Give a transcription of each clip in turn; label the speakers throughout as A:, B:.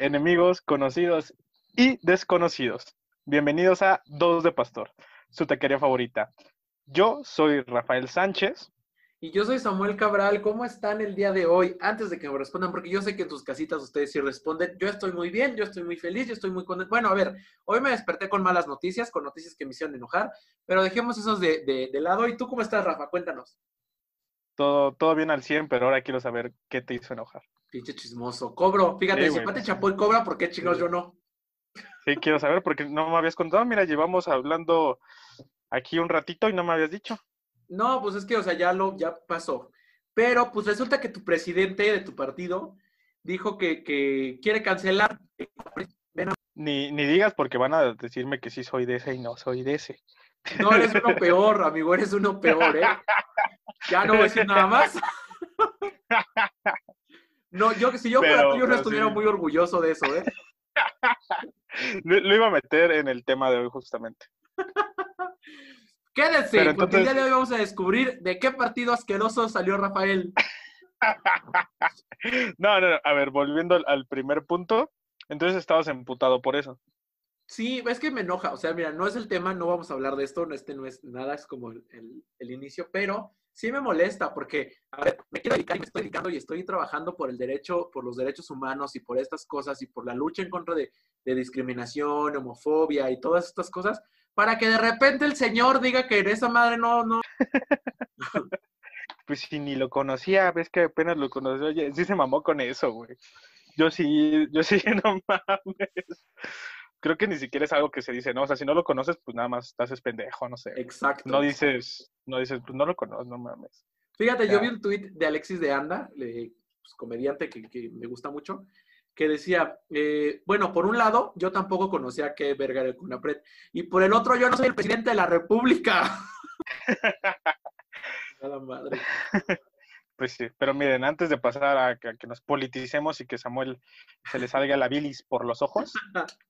A: enemigos, conocidos y desconocidos. Bienvenidos a Dos de Pastor, su taquería favorita. Yo soy Rafael Sánchez.
B: Y yo soy Samuel Cabral. ¿Cómo están el día de hoy? Antes de que me respondan, porque yo sé que en tus casitas ustedes sí responden. Yo estoy muy bien, yo estoy muy feliz, yo estoy muy contento. Bueno, a ver, hoy me desperté con malas noticias, con noticias que me hicieron enojar, pero dejemos esos de, de, de lado. ¿Y tú cómo estás, Rafa? Cuéntanos.
A: Todo, todo bien al 100, pero ahora quiero saber qué te hizo enojar.
B: Pinche chismoso. Cobro. Fíjate,
A: Sí,
B: si. Pati Chapoy cobra, ¿por qué chingados yo no?
A: Sí, quiero saber porque no me habías contado. Mira, llevamos hablando aquí un ratito y no me habías dicho.
B: No, pues es que, o sea, ya lo, ya pasó. Pero, pues resulta que tu presidente de tu partido dijo que, que quiere cancelar.
A: Ni, ni digas porque van a decirme que sí soy de ese y no soy de ese.
B: No, eres uno peor, amigo, eres uno peor, ¿eh? Ya no voy a decir nada más. No, yo si yo fuera
A: Pero-
B: tú, yo no estuviera
A: sí.
B: muy orgulloso de eso, ¿eh?
A: Lo, lo iba a meter en el tema de hoy justamente.
B: Quédense,
A: Pero
B: porque el día
A: entonces-
B: de hoy vamos a descubrir de qué partido asqueroso salió Rafael.
A: No, no, no. A ver, volviendo al, al primer punto. Entonces estabas emputado por eso.
B: Sí, es que me enoja. O sea, mira, no es el tema, no vamos a hablar de esto, no, este no es nada, es como el, el- el inicio, pero sí me molesta porque, a ver, me quiero dedicar y me estoy dedicando y estoy trabajando por el derecho, por los derechos humanos y por estas cosas y por la lucha en contra de, discriminación, homofobia y todas estas cosas, para que de repente el señor diga que esa madre no, no.
A: Pues si ni lo conocía, ves que apenas lo conoció. Sí se mamó con eso, güey. Yo sí, yo sí, no mames. Creo que ni siquiera es algo que se dice, ¿no? O sea, si no lo conoces, pues nada más estás es pendejo, no sé.
B: Exacto.
A: No dices, no dices, pues no lo conozco, no mames.
B: Fíjate,
A: Ya.
B: yo vi un tuit de Alexis de Anda, pues, comediante que, que me gusta mucho, que decía, eh, bueno, por un lado, yo tampoco conocía que verga era el CONAPRED, y por el otro, yo no soy el presidente de la República. Nada madre.
A: Pues sí, pero miren, antes de pasar a que, a que nos politicemos y que Samuel se le salga la bilis por los ojos,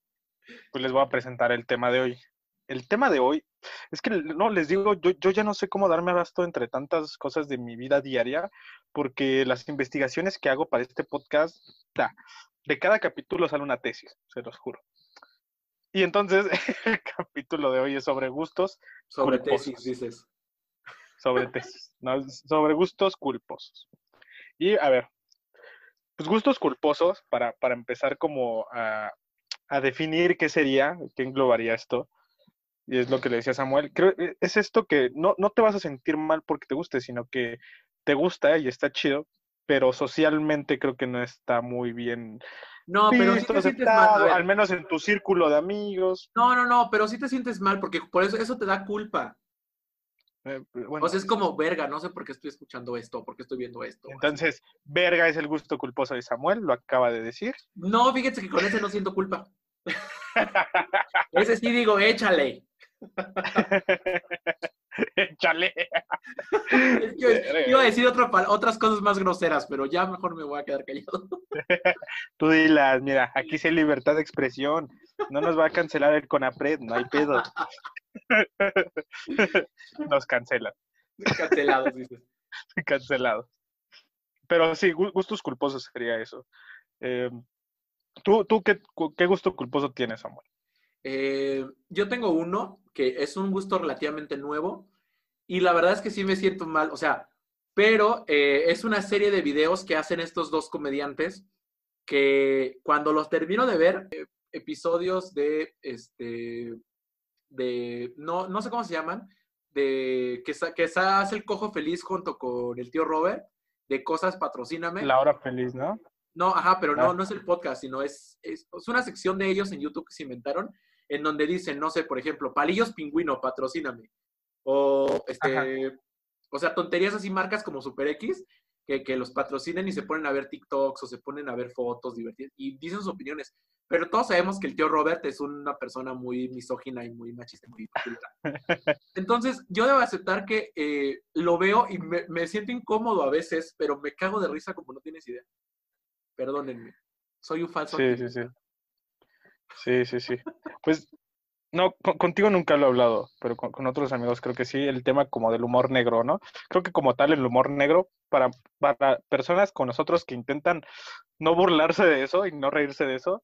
A: pues les voy a presentar el tema de hoy. El tema de hoy es que, no, les digo, yo, yo ya no sé cómo darme abasto entre tantas cosas de mi vida diaria, porque las investigaciones que hago para este podcast, ta, de cada capítulo sale una tesis, se los juro. Y entonces, el capítulo de hoy es sobre gustos,
B: Sobre
A: Culposos.
B: tesis, dices.
A: sobre tesis, ¿no? sobre gustos culposos. Y a ver, pues gustos culposos, para, para empezar como a, a definir qué sería, qué englobaría esto, y es lo que le decía Samuel, creo que es esto que no, no te vas a sentir mal porque te guste, sino que te gusta y está chido, pero socialmente creo que no está muy bien
B: No, pero sí te sientes mal.
A: al menos en tu círculo de amigos.
B: No, no, no, pero sí te sientes mal, porque por eso eso te da culpa.
A: Eh, bueno,
B: O sea, es como, verga, no sé por qué estoy escuchando esto, por qué estoy viendo esto.
A: entonces, verga es el gusto culposo de Samuel, lo acaba de decir.
B: No, fíjense que con ese no siento culpa. Ese sí digo, échale.
A: Échale.
B: Es que iba a decir otra otras cosas más groseras, pero ya mejor me voy a quedar callado.
A: Tú dilas, mira, aquí sí hay libertad de expresión. No nos va a cancelar el CONAPRED, no hay pedo. Nos cancelan,
B: Cancelados, dices.
A: cancelados. Pero sí, gu- gustos culposos sería eso. Eh, ¿Tú, tú qué, qué gusto culposo tienes, Samuel?
B: Eh, yo tengo uno que es un gusto relativamente nuevo y la verdad es que sí me siento mal, o sea, pero eh, es una serie de videos que hacen estos dos comediantes que cuando los termino de ver, eh, episodios de, este, de, no, no sé cómo se llaman, de que, que hace el cojo feliz junto con el tío Robert, de cosas patrocíname.
A: La hora feliz, ¿no?
B: No, ajá, pero no,
A: Ah.
B: no es el podcast, sino es, es, es una sección de ellos en YouTube que se inventaron, en donde dicen, no sé, por ejemplo, palillos pingüino, patrocíname. O, este, o sea, tonterías así, marcas como Super X, que, que los patrocinen y se ponen a ver TikToks o se ponen a ver fotos divertidas y dicen sus opiniones. Pero todos sabemos que el tío Robert es una persona muy misógina y muy machista, muy. Entonces, yo debo aceptar que eh, lo veo y me, me siento incómodo a veces, pero me cago de risa como no tienes idea. Perdónenme. Soy un falso.
A: Sí, sí, sí. Sí, sí, sí. Pues No, contigo nunca lo he hablado, pero con, otros amigos creo que sí, el tema como del humor negro, ¿no? Creo que como tal el humor negro, para, para personas con nosotros que intentan no burlarse de eso y no reírse de eso,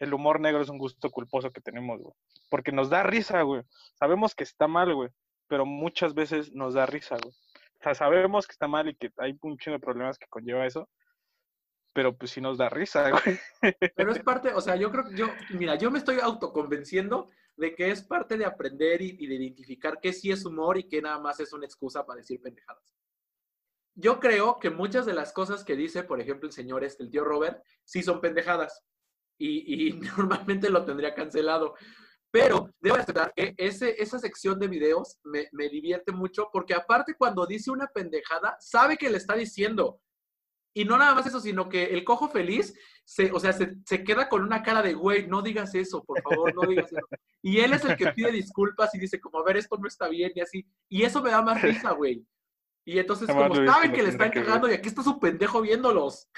A: el humor negro es un gusto culposo que tenemos, güey. Porque nos da risa, güey. Sabemos que está mal, güey, pero muchas veces nos da risa, güey. O sea, sabemos que está mal y que hay un chingo de problemas que conlleva eso, pero pues sí nos da risa, güey.
B: Pero es parte, o sea, yo creo que yo, mira, yo me estoy autoconvenciendo de que es parte de aprender y, de identificar qué sí es humor y qué nada más es una excusa para decir pendejadas. Yo creo que muchas de las cosas que dice, por ejemplo, el señor este, el tío Robert, sí son pendejadas. Y, normalmente lo tendría cancelado. Pero debo aceptar que ese, esa sección de videos me, me divierte mucho porque aparte cuando dice una pendejada, sabe que le está diciendo. Y no nada más eso, sino que el cojo feliz, se, o sea, se, se, queda con una cara de, güey, no digas eso, por favor, no digas eso. Y él es el que pide disculpas y dice, como, a ver, esto no está bien y así. Y eso me da más risa, güey. Y entonces, como saben que le están cagando y aquí está su pendejo viéndolos.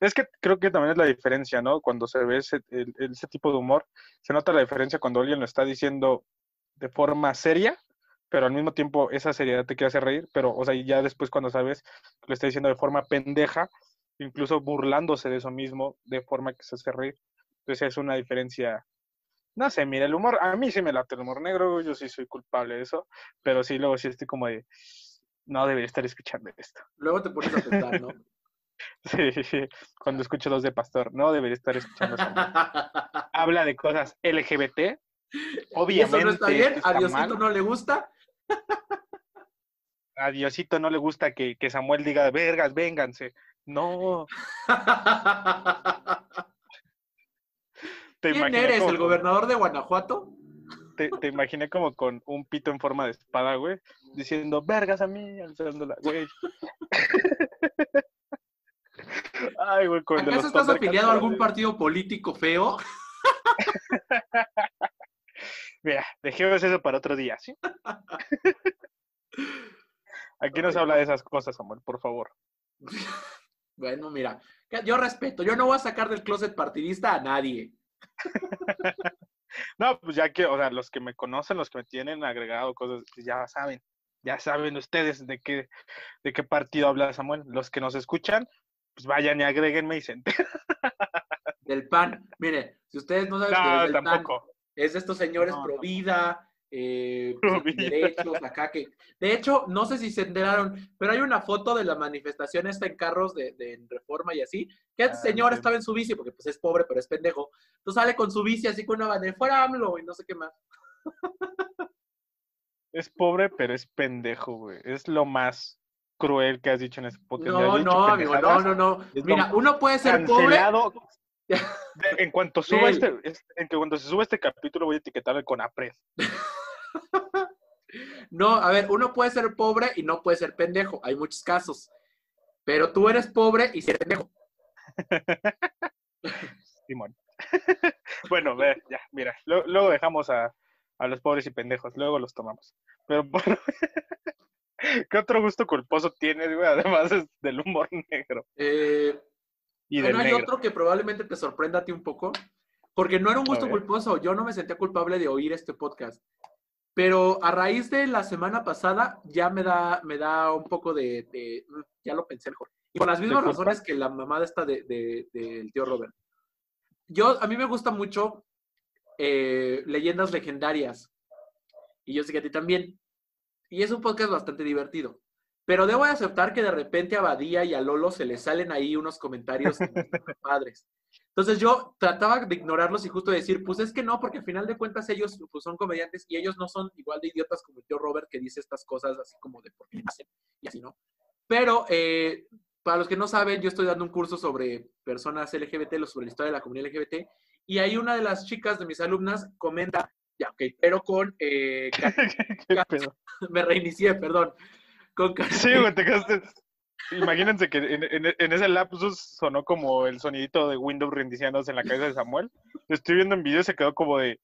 A: es que creo que también es la diferencia, ¿no? Cuando se ve ese, ese tipo de humor, se nota la diferencia cuando alguien lo está diciendo de forma seria pero al mismo tiempo esa seriedad te quiere hacer reír, pero, o sea, ya después cuando sabes que lo está diciendo de forma pendeja, incluso burlándose de eso mismo, de forma que se hace reír. Entonces es una diferencia. No sé, mira, el humor, a mí sí me late el humor negro, yo sí soy culpable de eso, pero sí, luego sí estoy como de, no debería estar escuchando esto.
B: Luego te pones a pensar, ¿no?
A: sí, sí, cuando escucho los de Pastor, no debería estar escuchando eso. Habla de cosas LGBT, obviamente.
B: eso no está bien, a Diosito no le gusta,
A: a Diosito no le gusta que, Samuel diga, vergas, vénganse. No.
B: ¿Quién eres? ¿El gobernador de Guanajuato?
A: Te, imaginé como con un pito en forma de espada, güey, diciendo, vergas a mí, alzándola, güey.
B: Ay, güey, ¿Acaso estás afiliado a algún partido político feo?
A: Mira, dejemos eso para otro día, ¿sí? Aquí no se habla de esas cosas, Samuel, por favor.
B: Bueno, mira, yo respeto, yo no voy a sacar del closet partidista a nadie.
A: No, pues ya que, o sea, los que me conocen, los que me tienen agregado cosas, pues ya saben, ya saben ustedes de qué, de qué partido habla Samuel. Los que nos escuchan, pues vayan y agréguenme y se enteran.
B: Del PAN, mire, si ustedes no saben
A: no, es tampoco.
B: Es de estos señores pro vida, eh, derechos, acá que... De hecho, no sé si se enteraron, pero hay una foto de la manifestación esta en carros de, Reforma y así, que el ah, señor estaba en su bici, porque pues es pobre, pero es pendejo. Entonces sale con su bici así con una bandera, fuera AMLO y no sé qué más.
A: Es pobre, pero es pendejo, güey. Es lo más cruel que has dicho en ese
B: podcast. No, no, amigo, no, no, no. Mira, uno puede ser pobre
A: en cuanto suba este, en que cuando se sube este capítulo voy a etiquetarle con APRED.
B: no, a ver, uno puede ser pobre y no puede ser pendejo. Hay muchos casos. Pero tú eres pobre y eres pendejo.
A: Simón. bueno, ver, ya, mira. Luego, dejamos a, los pobres y pendejos. Luego los tomamos. Pero bueno. ¿Qué otro gusto culposo tienes, güey? Además del humor negro.
B: Eh, y hay otro que probablemente te sorprenda a ti un poco, porque no era un gusto culposo. Yo no me sentía culpable de oír este podcast. Pero a raíz de la semana pasada ya me da, me da un poco de, ya lo pensé mejor. Y por las mismas razones que la mamada está del de, tío Robert. Yo, a mí me gusta mucho eh, leyendas legendarias. Y yo sé que a ti también. Y es un podcast bastante divertido. Pero debo aceptar que de repente a Badía y a Lolo se les salen ahí unos comentarios padres. Entonces yo trataba de ignorarlos y justo decir, pues es que no, porque al final de cuentas ellos pues, son comediantes y ellos no son igual de idiotas como tío Robert que dice estas cosas así como de por qué hacen y así, ¿no? Pero eh, para los que no saben, yo estoy dando un curso sobre personas LGBT, sobre la historia de la comunidad LGBT, y ahí una de las chicas de mis alumnas comenta, ya, ok, pero con... Eh, me reinicié, perdón
A: Sí, güey, te quedaste. Imagínense que en, ese lapsus sonó como el sonidito de Windows reiniciándose en la cabeza de Samuel. Lo estoy viendo en video y se quedó como de.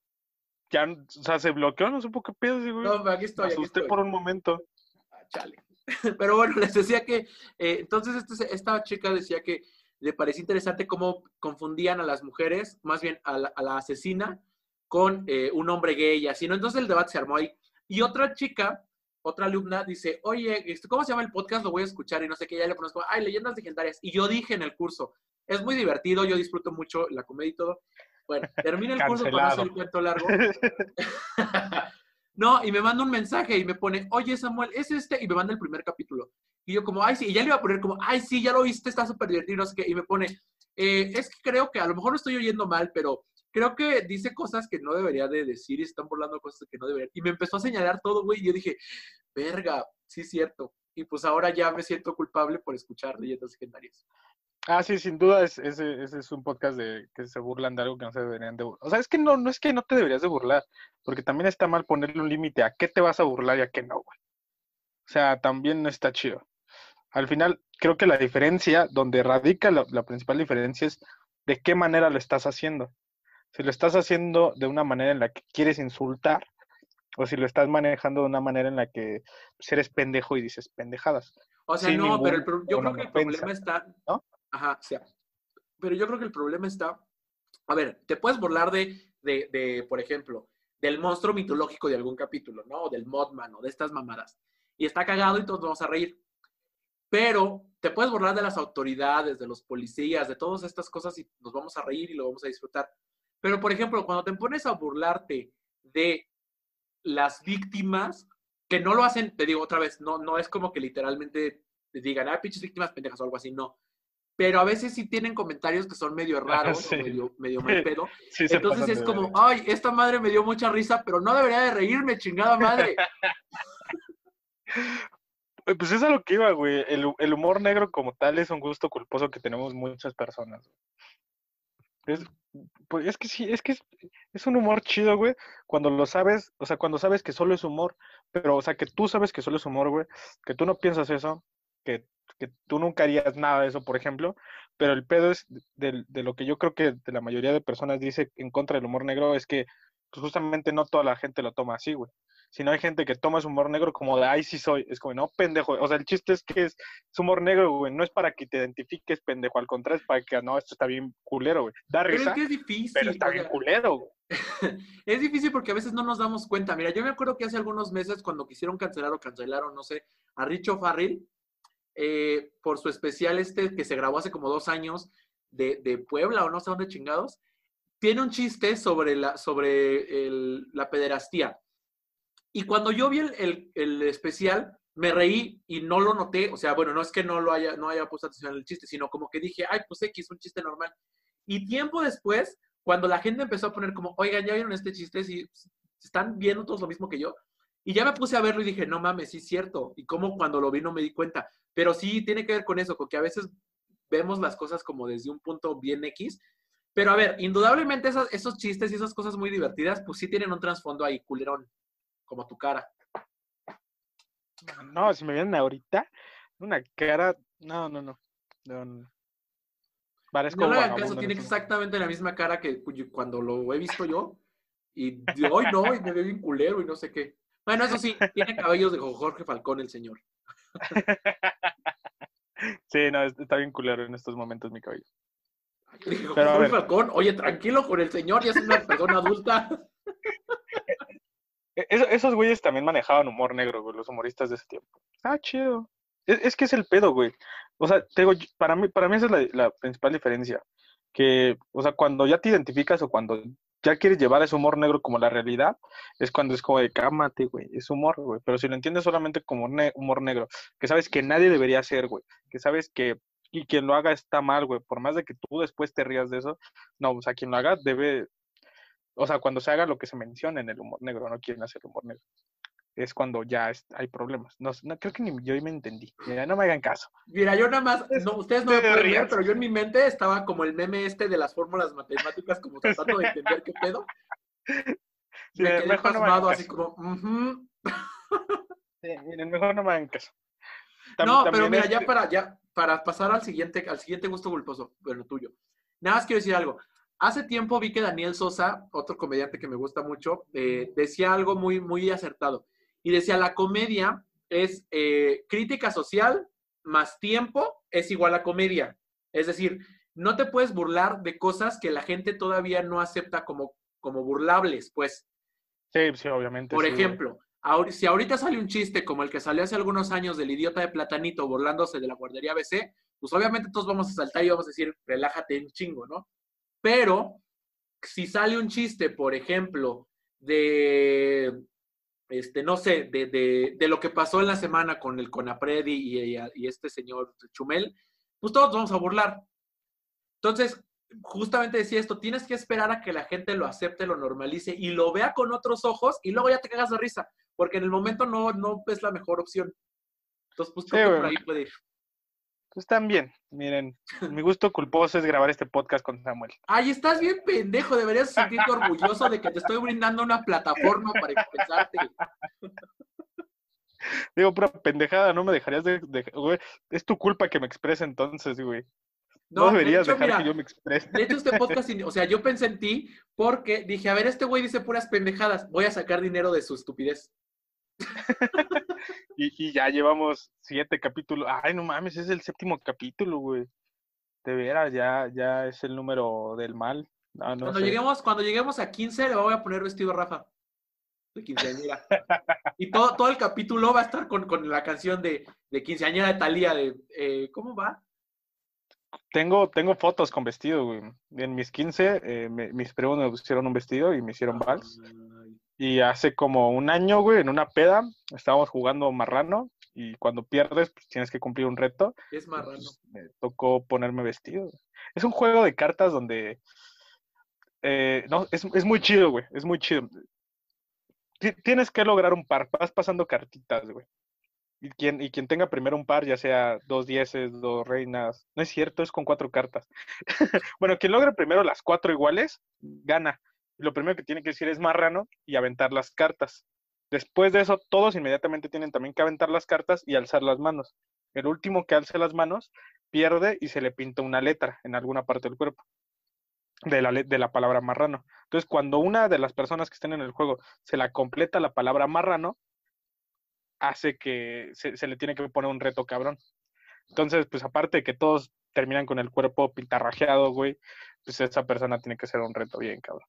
A: Ya, o sea, se bloqueó, no supo qué pedo, güey.
B: No, aquí estoy.
A: Me asusté por un momento.
B: Ah, chale. Pero bueno, les decía que. Eh, entonces, este, esta chica decía que le parecía interesante cómo confundían a las mujeres, más bien a la, asesina, con eh, un hombre gay y así, ¿no? Entonces el debate se armó ahí. Y otra chica, otra alumna, dice, oye, este, ¿cómo se llama el podcast? Lo voy a escuchar y no sé qué, ya le conozco, ay, leyendas legendarias. Y yo dije en el curso, es muy divertido, yo disfruto mucho la comedia y todo. Bueno, termina el curso con hacer el cuento largo. no, y me manda un mensaje y me pone, oye Samuel, es este, y me manda el primer capítulo. Y yo como, ay, sí, y ya le iba a poner como, ay, sí, ya lo viste, está súper divertido, no sé qué, y me pone, eh, es que creo que a lo mejor lo estoy oyendo mal, pero creo que dice cosas que no debería de decir y están burlando cosas que no debería. Y me empezó a señalar todo, güey, y yo dije, verga, sí es cierto. Y pues ahora ya me siento culpable por escuchar leyendas legendarias.
A: Ah, sí, sin duda, es, ese, es un podcast de que se burlan de algo que no se deberían de burlar. O sea, es que no, no es que no te deberías de burlar, porque también está mal ponerle un límite a qué te vas a burlar y a qué no, güey. O sea, también no está chido. Al final, creo que la diferencia, donde radica la, la principal diferencia es de qué manera lo estás haciendo. Si lo estás haciendo de una manera en la que quieres insultar, o si lo estás manejando de una manera en la que pues, eres pendejo y dices pendejadas.
B: O sea, no, pero yo creo que el problema está. ¿no? Ajá, o sea. Pero yo creo que el problema está. A ver, te puedes burlar de, de, de, por ejemplo, del monstruo mitológico de algún capítulo, ¿no? O del Modman o de estas mamadas. Y está cagado y todos vamos a reír. Pero te puedes burlar de las autoridades, de los policías, de todas estas cosas y nos vamos a reír y lo vamos a disfrutar. Pero, por ejemplo, cuando te pones a burlarte de las víctimas, que no lo hacen, te digo otra vez, no, no es como que literalmente te digan, ah, pinches víctimas pendejas o algo así, no. Pero a veces sí tienen comentarios que son medio raros, medio, medio mal pedo. Entonces es como, ay, esta madre me dio mucha risa, pero no debería de reírme, chingada madre.
A: Pues es a lo que iba, güey. El, el, humor negro como tal es un gusto culposo que tenemos muchas personas. Es, pues es que sí, es que es, un humor chido, güey, cuando lo sabes, o sea, cuando sabes que solo es humor, pero, o sea, que tú sabes que solo es humor, güey, que tú no piensas eso, que, que tú nunca harías nada de eso, por ejemplo, pero el pedo es de, de, lo que yo creo que de la mayoría de personas dice en contra del humor negro, es que pues, justamente no toda la gente lo toma así, güey si no hay gente que toma su humor negro como de, ay, sí soy, es como, no, pendejo, o sea, el chiste es que es, humor negro, güey, no es para que te identifiques, pendejo, al contrario, es para que, no, esto está bien culero, güey, da risa,
B: pero es que es difícil,
A: pero está bien culero, güey.
B: es difícil porque a veces no nos damos cuenta, mira, yo me acuerdo que hace algunos meses cuando quisieron cancelar o cancelaron, no sé, a Richo Farrell, eh, por su especial este que se grabó hace como dos años de, de Puebla o no sé dónde chingados, tiene un chiste sobre la, sobre el, la pederastía. Y cuando yo vi el, el, especial, me reí y no lo noté. O sea, bueno, no es que no lo haya, no haya puesto atención al chiste, sino como que dije, ay, pues X, un chiste normal. Y tiempo después, cuando la gente empezó a poner como, oigan, ¿ya vieron este chiste? Si están viendo todos lo mismo que yo. Y ya me puse a verlo y dije, no mames, sí es cierto. Y como cuando lo vi no me di cuenta. Pero sí tiene que ver con eso, porque a veces vemos las cosas como desde un punto bien X. Pero a ver, indudablemente esos, esos chistes y esas cosas muy divertidas, pues sí tienen un trasfondo ahí, culerón como tu cara.
A: No, si me vienen ahorita, una cara, no, no, no. no,
B: Parezco no le hagan caso, tiene exactamente la misma cara que cuando lo he visto yo. Y hoy no, y me veo bien culero y no sé qué. Bueno, eso sí, tiene cabellos de Jorge Falcón el señor.
A: Sí, no, está bien culero en estos momentos mi cabello.
B: Pero, Jorge Falcón, oye, tranquilo con el señor, ya es una persona adulta.
A: E-, esos güeyes también manejaban humor negro, güey, los humoristas de ese tiempo. Ah, chido. Es, que es el pedo, güey. O sea, te para mí, para mí esa es la, principal diferencia. Que, o sea, cuando ya te identificas o cuando ya quieres llevar ese humor negro como la realidad, es cuando es como de cámate, güey, es humor, güey. Pero si lo entiendes solamente como humor negro, que sabes que nadie debería hacer, güey, que sabes que y quien lo haga está mal, güey, por más de que tú después te rías de eso, no, o sea, quien lo haga debe, o sea, cuando se haga lo que se menciona en el humor negro, no quieren hacer humor negro. Es cuando ya hay problemas. No, creo que ni yo me entendí. Mira, no me hagan caso.
B: Mira, yo nada más, no, ustedes no me pueden ver, pero yo en mi mente estaba como el meme este de las fórmulas matemáticas, como tratando de entender qué pedo. Sí, me quedé pasmado, así como,
A: sí, miren, mejor no me hagan caso.
B: no, pero mira, ya para, ya para pasar al siguiente, al siguiente gusto culposo, bueno, tuyo. Nada más quiero decir algo. Hace tiempo vi que Daniel Sosa, otro comediante que me gusta mucho, eh, decía algo muy, muy acertado. Y decía, la comedia es eh, crítica social más tiempo es igual a comedia. Es decir, no te puedes burlar de cosas que la gente todavía no acepta como como burlables, pues.
A: Sí, sí, obviamente.
B: Por
A: sí,
B: ejemplo, si ahorita sale un chiste como el que salió hace algunos años del idiota de Platanito burlándose de la guardería BC, pues obviamente todos vamos a saltar y vamos a decir, relájate un chingo, ¿no? Pero si sale un chiste, por ejemplo, de, este, no sé, de, de- de lo que pasó en la semana con el Conapred y, y- y este señor Chumel, pues todos vamos a burlar. Entonces, justamente decía esto, tienes que esperar a que la gente lo acepte, lo normalice y lo vea con otros ojos y luego ya te cagas de risa, porque en el momento no, no es la mejor opción. Entonces, pues
A: Sí,
B: por ahí puede ir.
A: Pues también, miren, mi gusto culposo es grabar este podcast con Samuel.
B: Ay, estás bien pendejo, deberías sentirte orgulloso de que te estoy brindando una plataforma para expresarte.
A: Digo, pura pendejada, no me dejarías de, de- güey, es tu culpa que me exprese entonces, güey. No,
B: de
A: deberías
B: hecho,
A: dejar
B: mira,
A: que yo me exprese.
B: De hecho, este podcast, o sea, yo pensé en ti porque dije, a ver, este güey dice puras pendejadas, voy a sacar dinero de su estupidez.
A: Y, y ya llevamos siete capítulos. Ay, no mames, es el séptimo capítulo, güey. De veras, ya, ya es el número del mal. Ah, no
B: cuando,
A: sé.
B: lleguemos, cuando lleguemos a 15 le voy a poner vestido a Rafa. De quinceañera. y todo, todo el capítulo va a estar con, con la canción de, de quinceañera de Talía de eh, ¿cómo va?
A: Tengo, tengo fotos con vestido, güey. En mis 15, eh, me- mis primos me pusieron un vestido y me hicieron vals.
B: Ay,
A: Y hace como un año, güey, en una peda, estábamos jugando marrano y cuando pierdes, pues tienes que cumplir un reto.
B: es marrano.
A: Pues, me tocó ponerme vestido. Es un juego de cartas donde... eh, no, es, es muy chido, güey. Es muy chido. Ti- Tienes que lograr un par. Vas pasando cartitas, güey. Y quien, y quien tenga primero un par, ya sea dos dieces, dos reinas. No es cierto, es con cuatro cartas. bueno, quien logre primero las cuatro iguales, gana. Lo primero que tiene que decir es marrano y aventar las cartas. Después de eso, todos inmediatamente tienen también que aventar las cartas y alzar las manos. El último que alce las manos pierde y se le pinta una letra en alguna parte del cuerpo de la, de la palabra marrano. Entonces, cuando una de las personas que estén en el juego se la completa la palabra marrano, hace que se, se le tiene que poner un reto cabrón. Entonces, pues aparte de que todos terminan con el cuerpo pintarrajeado, güey, pues esa persona tiene que ser un reto bien, cabrón.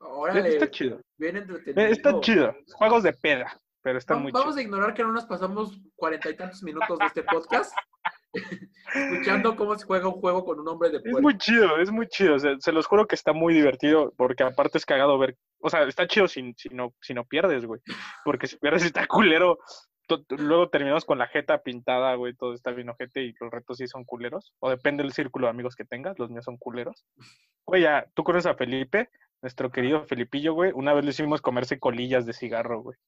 B: Órale,
A: Está chido.
B: bien entretenido.
A: Eh, Está chido. Juegos de peda, pero están
B: Va-
A: muy
B: Vamos a ignorar que no nos pasamos cuarenta y tantos minutos de este podcast escuchando cómo se juega un juego con un hombre de
A: Es
B: puerco.
A: muy chido, es muy chido. Se, se los juro que está muy divertido porque aparte es cagado ver. O sea, está chido si, si, no, si no pierdes, güey. Porque si pierdes está culero. Luego terminamos con la jeta pintada, güey. Todo está bien ojete y los retos sí son culeros. O depende del círculo de amigos que tengas. Los míos son culeros. Güey, ya, tú conoces a Felipe, nuestro querido Felipillo, güey. Una vez le hicimos comerse colillas de cigarro, güey.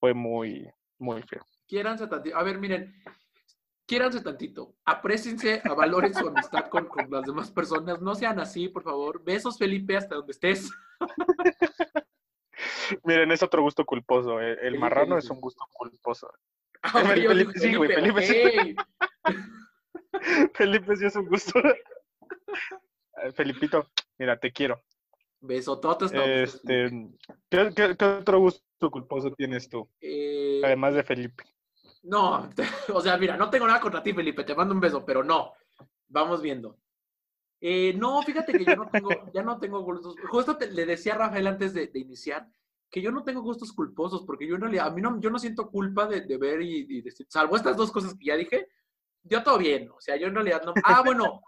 A: Fue muy, muy feo.
B: Quiéranse tantito. A ver, miren, quiéranse tantito. Apréciense, valoren su amistad con, con las demás personas. No sean así, por favor. Besos, Felipe, hasta donde estés.
A: Miren, es otro gusto culposo. eh. El
B: Felipe,
A: marrano
B: Felipe.
A: es un gusto culposo.
B: Ah,
A: Felipe,
B: yo
A: sí, güey, Felipe, sí. Felipe sí es un gusto. Felipito, mira, te quiero.
B: Besototes. no, pues,
A: Este, ¿qué, qué- qué otro gusto culposo tienes tú?
B: eh,
A: Además de Felipe.
B: No, o sea, mira, no tengo nada contra ti, Felipe, te mando un beso, pero no. Vamos viendo. Eh, no, fíjate que yo no tengo, ya no tengo gustos. Justo te- le decía a Rafael antes de, de iniciar que yo no tengo gustos culposos, porque yo en realidad, a mí no, yo no siento culpa de, de ver y, y decir, salvo estas dos cosas que ya dije, yo todo bien, o sea, yo en realidad no. Ah, bueno,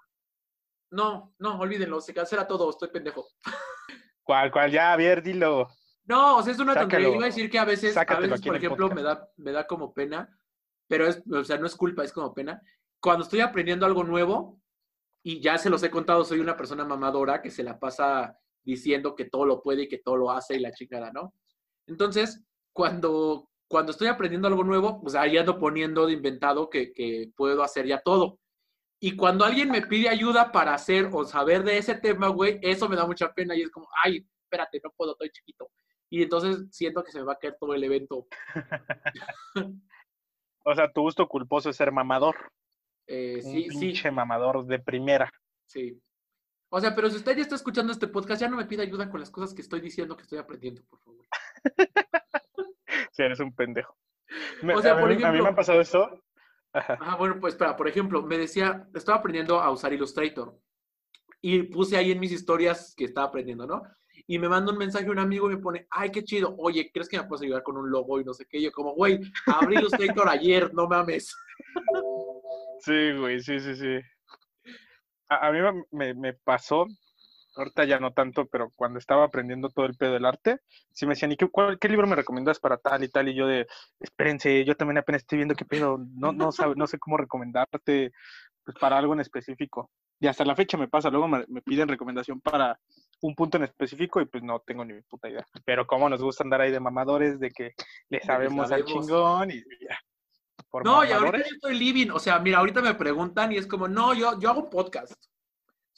B: no, no, olvídenlo, se cancela todo, estoy pendejo.
A: ¿Cuál, cuál? Ya, a ver, dilo.
B: No, o sea, es una tontería. Iba a decir que a veces, a veces por ejemplo, me da, me da como pena, pero es, o sea, no es culpa, es como pena. Cuando estoy aprendiendo algo nuevo, y ya se los he contado, soy una persona mamadora que se la pasa diciendo que todo lo puede y que todo lo hace y la chingada, ¿no? Entonces, cuando, cuando estoy aprendiendo algo nuevo, pues ahí ando poniendo de inventado que, que puedo hacer ya todo. Y cuando alguien me pide ayuda para hacer o saber de ese tema, güey, eso me da mucha pena y es como, ay, espérate, no puedo, estoy chiquito. Y entonces siento que se me va a caer todo el evento.
A: O sea, tu gusto culposo es ser mamador.
B: Eh,
A: un
B: sí, sí,
A: pinche mamador de primera.
B: sí. O sea, pero si usted ya está escuchando este podcast, ya no me pida ayuda con las cosas que estoy diciendo que estoy aprendiendo, por favor.
A: Si eres un pendejo. Me-
B: O sea,
A: a,
B: por
A: mí, a mí
B: ejemplo-
A: me ha pasado esto. Ajá.
B: Ah, bueno, pues espera, por ejemplo, me decía, estaba aprendiendo a usar Illustrator y puse ahí en mis historias que estaba aprendiendo, ¿no? y me manda un mensaje un amigo y me pone, ay, qué chido, oye, ¿crees que me puedes ayudar con un logo y no sé qué? Y yo como, güey, abrí Illustrator ayer, no mames.
A: Sí, güey, sí, sí, sí. A, a mí me, me pasó, ahorita ya no tanto, pero cuando estaba aprendiendo todo el pedo del arte, sí me decían, ¿y qué, cuál- qué libro me recomiendas para tal y tal? Y yo de, espérense, yo también apenas estoy viendo qué pedo, no, no, sabe, no sé cómo recomendarte pues, para algo en específico. Y hasta la fecha me pasa, luego me, me piden recomendación para un punto en específico y pues no tengo ni puta idea. Pero como nos gusta andar ahí de mamadores, de que le
B: que
A: sabemos al
B: sabemos.
A: chingón y ya. Por
B: No, y ahorita
A: mamadores,
B: yo estoy living, o sea, mira, ahorita me preguntan y es como, no, yo, yo hago un podcast.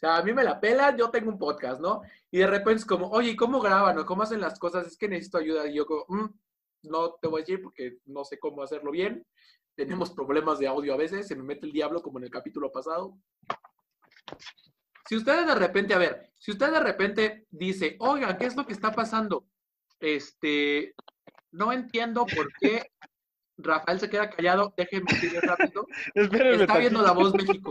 B: Sea, a mí me la pelan, yo tengo un podcast, ¿no? Y de repente es como, oye, ¿y cómo graban o cómo hacen las cosas? Es que necesito ayuda. Y yo como, "Mm, no te voy a decir porque no sé cómo hacerlo bien. Tenemos problemas de audio a veces, se me mete el diablo como en el capítulo pasado. Si ustedes de repente, a ver, si usted de repente dice, oigan, ¿qué es lo que está pasando? Este, no entiendo por qué Rafael se queda callado, déjenme decirle rápido.
A: espérenme
B: Está viendo La Voz México.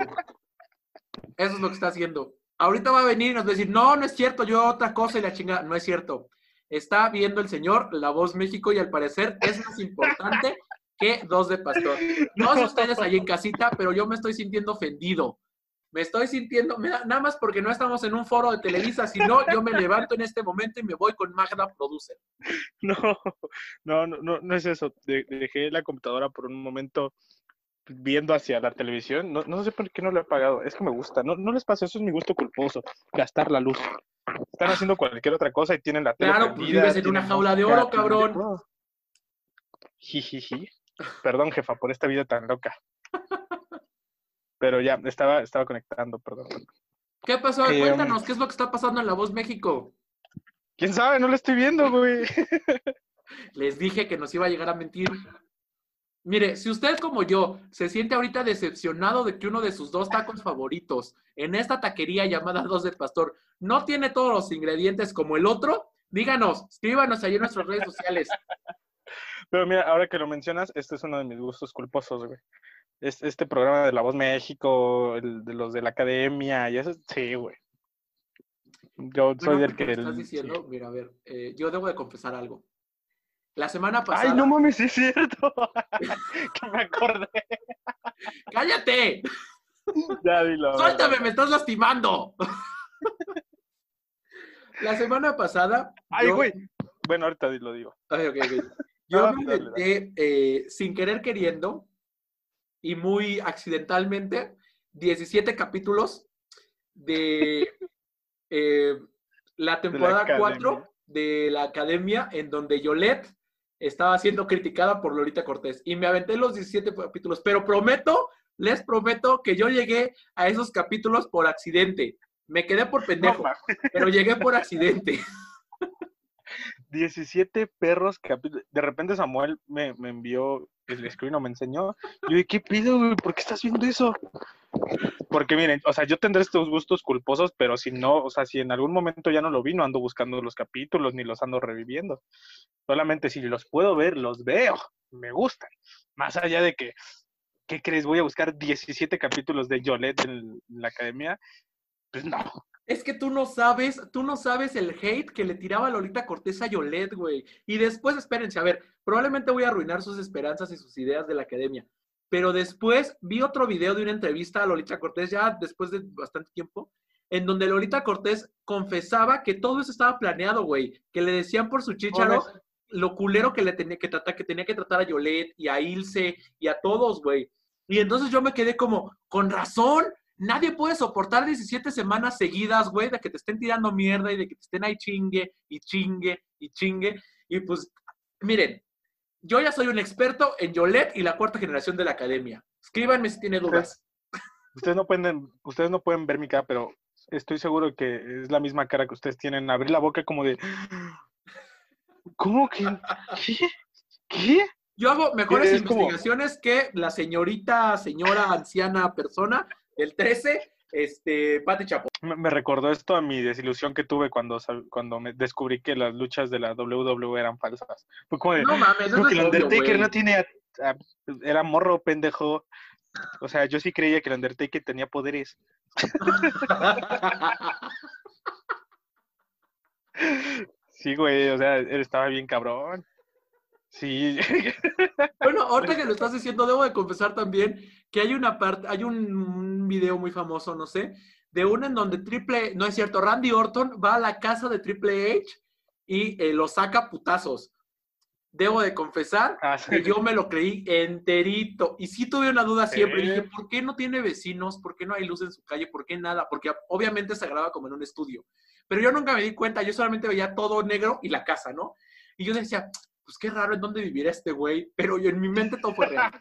B: Eso es lo que está haciendo. Ahorita va a venir y nos va a decir, no, no es cierto, yo otra cosa y la chingada. No es cierto. Está viendo el señor La Voz México y al parecer es más importante que Dos de Pastor. No sé ustedes ahí en casita, pero yo me estoy sintiendo ofendido. Me estoy sintiendo, nada más porque no estamos en un foro de Televisa, si no, yo me levanto en este momento y me voy con Magda Producer.
A: No, no, no, no, es eso. De- dejé la computadora por un momento viendo hacia la televisión. No, no sé por qué no lo he apagado. Es que me gusta. No, no les pasa, eso es mi gusto culposo. Gastar la luz. Están haciendo cualquier otra cosa y tienen la tele
B: Claro, pues
A: prendida,
B: vives en una jaula de oro, cabrón.
A: todo. Jijiji. Perdón, jefa, por esta vida tan loca. Pero ya, estaba, estaba conectando, perdón.
B: ¿Qué pasó?
A: Eh,
B: Cuéntanos, ¿qué es lo que está pasando en La Voz México?
A: ¿Quién sabe? No lo estoy viendo, güey.
B: Les dije que nos iba a llegar a mentir. Mire, si usted como yo se siente ahorita decepcionado de que uno de sus dos tacos favoritos en esta taquería llamada Dos del Pastor no tiene todos los ingredientes como el otro, díganos, escríbanos ahí en nuestras redes sociales.
A: Pero mira, ahora que lo mencionas, este es uno de mis gustos culposos, güey. Es, este programa de La Voz México, el de los de la academia, y eso, sí, güey. Yo soy
B: Bueno,
A: del que...
B: estás
A: el-
B: diciendo,
A: sí.
B: mira, a ver, eh, yo debo de confesar algo. La semana pasada...
A: Ay, no mames, es cierto. que me acordé.
B: ¡Cállate!
A: Ya dilo.
B: ¡Suéltame, me estás lastimando! La semana pasada...
A: Ay,
B: yo-
A: güey. Bueno, ahorita lo digo.
B: Yo
A: Ah,
B: me
A: dale,
B: eh, sin querer queriendo y muy accidentalmente 17 capítulos de eh, la temporada
A: academia.
B: 4 de la academia en donde Yolette estaba siendo criticada por Lolita Cortés. Y me aventé los 17 capítulos, pero prometo, les prometo que yo llegué a esos capítulos por accidente. Me quedé por pendejo, pero llegué por accidente.
A: 17 perros capítulos. De repente Samuel me, me envió el screen o me enseñó. Yo dije, ¿qué pido, güey? ¿Por qué estás viendo eso? Porque miren, o sea, yo tendré estos gustos culposos, pero si no, o sea, si en algún momento ya no lo vi, no ando buscando los capítulos ni los ando reviviendo. Solamente si los puedo ver, los veo. Me gustan. Más allá de que, ¿qué crees? Voy a buscar 17 capítulos de Yolette en la academia. Pues no.
B: Es que tú no sabes, tú no sabes el hate que le tiraba Lolita Cortés a Yolette, güey. Y después, espérense, a ver, probablemente voy a arruinar sus esperanzas y sus ideas de la academia. Pero después vi otro video de una entrevista a Lolita Cortés, ya después de bastante tiempo, en donde Lolita Cortés confesaba que todo eso estaba planeado, güey. Que le decían por su chícharo lo culero que le tenía que tratar, que tenía que tratar a Yolette y a Ilse y a todos, güey. Y entonces yo me quedé como, con razón, nadie puede soportar 17 semanas seguidas, güey, de que te estén tirando mierda y de que te estén ahí chingue y chingue y chingue. Y pues, miren, yo ya soy un experto en Yolette y la cuarta generación de la academia. Escríbanme si tienen dudas.
A: Ustedes no pueden, ustedes no pueden ver mi cara, pero estoy seguro que es la misma cara que ustedes tienen. Abrir la boca como de. ¿Cómo que? ¿Qué? ¿Qué?
B: Yo hago mejores
A: como-
B: investigaciones que la señorita, señora, anciana persona del 13, este, Pati Chapo.
A: Me, recordó esto a mi desilusión que tuve cuando, cuando me descubrí que las luchas de la WWE eran falsas. Fue como de.
B: No mames,
A: "No, que el Undertaker no tiene. a- a- era morro, pendejo. O sea, yo sí creía que el Undertaker tenía poderes. Sí, güey, o sea, él estaba bien cabrón. Sí.
B: Bueno, ahorita que lo estás diciendo, debo de confesar también que hay una parte, hay un, video muy famoso, no sé, de una en donde Triple, no es cierto, Randy Orton va a la casa de Triple H y eh, lo saca putazos. Debo de confesar
A: Ah, sí.
B: que yo me lo creí enterito. Y sí tuve una duda siempre.
A: Sí.
B: Dije, ¿por qué no tiene vecinos? ¿Por qué no hay luz en su calle? ¿Por qué nada? Porque obviamente se graba como en un estudio. Pero yo nunca me di cuenta. Yo solamente veía todo negro y la casa, ¿no? Y yo decía, pues qué raro en dónde viviera este güey. Pero yo, en mi mente todo fue real.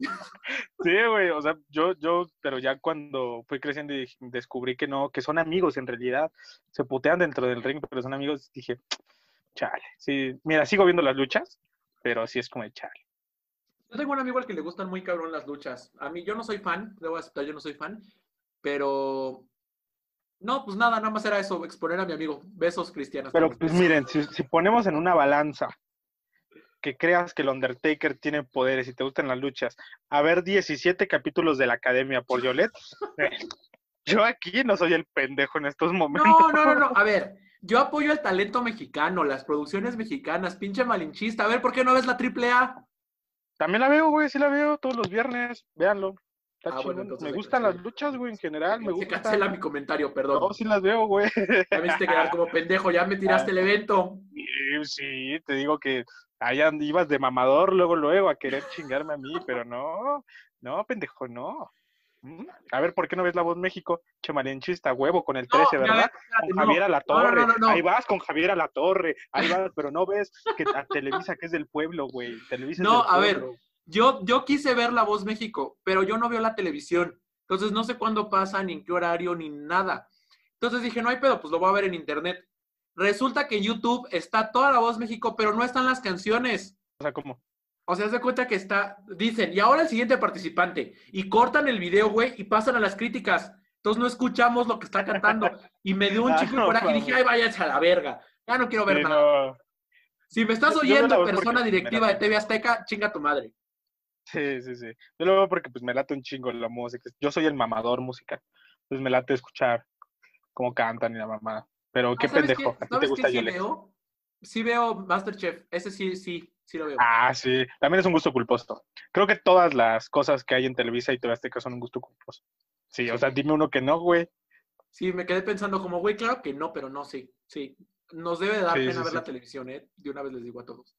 A: Sí, güey, o sea, yo, yo, pero ya cuando fui creciendo y descubrí que no, que son amigos en realidad, se putean dentro del ring, pero son amigos, dije, chale, sí, mira, sigo viendo las luchas, pero sí es como de chale.
B: Yo tengo un amigo al que le gustan muy cabrón las luchas. A mí, yo no soy fan, debo aceptar, yo no soy fan, pero. No, pues nada, nada más era eso, exponer a mi amigo. Besos cristianos.
A: Pero pues miren, si, si ponemos en una balanza que creas que el Undertaker tiene poderes y te gustan las luchas, a ver 17 capítulos de la Academia por Yolette, yo aquí no soy el pendejo en estos momentos.
B: No, no, no, no. A ver, yo apoyo el talento mexicano, las producciones mexicanas, pinche malinchista. A ver, ¿por qué no ves la triple A?
A: También la veo, güey, sí la veo todos los viernes, véanlo. Está
B: Ah, bueno,
A: me gustan las luchas, güey, en general, me
B: Se
A: gusta.
B: cancela mi comentario, perdón.
A: No, sí las veo, güey.
B: Ya me hiciste quedar como pendejo, ya me tiraste el evento.
A: Sí, te digo que allá ibas de mamador luego, luego a querer chingarme a mí, pero no, no, pendejo, no. Mm, A ver, ¿por qué no ves La Voz México? Che, malinchista, huevo con el 13,
B: No, ya,
A: ¿verdad? Con. Javier a la Torre.
B: no.
A: Ahí vas con Javier a la Torre. Ahí vas, pero no ves que a Televisa, que es del pueblo, güey. Televisa es
B: No,
A: del
B: a ver. Yo, yo quise ver La Voz México, pero yo no veo la televisión. Entonces no sé cuándo pasa, ni en qué horario, ni nada. Entonces dije, no hay pedo, pues lo voy a ver en internet. Resulta que en YouTube está toda La Voz México, pero no están las canciones.
A: O sea, ¿cómo?
B: O sea, de cuenta que está, dicen, y ahora el siguiente participante. Y cortan el video, güey, y pasan a las críticas. Entonces no escuchamos lo que está cantando. Y me dio un
A: Ah,
B: chico
A: no
B: coraje y dije, ay,
A: mames.
B: váyanse a la verga. Ya no quiero ver
A: Sí,
B: nada.
A: no.
B: Si me estás oyendo, persona directiva de. TV Azteca, chinga tu madre.
A: Sí, sí, sí. Yo lo veo porque pues me late un chingo la música. Yo soy el mamador musical. Pues me late escuchar cómo cantan y la mamada. Pero qué
B: Ah, ¿sabes
A: pendejo.
B: qué?
A: ¿A ti te
B: ¿Sabes
A: gusta
B: qué sí veo? Sí veo Masterchef. Ese sí, sí, sí lo veo.
A: Ah, sí. También es un gusto culposo. Creo que todas las cosas que hay en Televisa y TV Azteca son un gusto culposo. Sí, o sea, dime uno que no, güey.
B: Sí, me quedé pensando como, güey, claro que no, pero no, sí, sí. Nos debe de dar
A: Sí,
B: pena
A: sí,
B: ver la televisión, ¿eh? De una vez les digo a todos.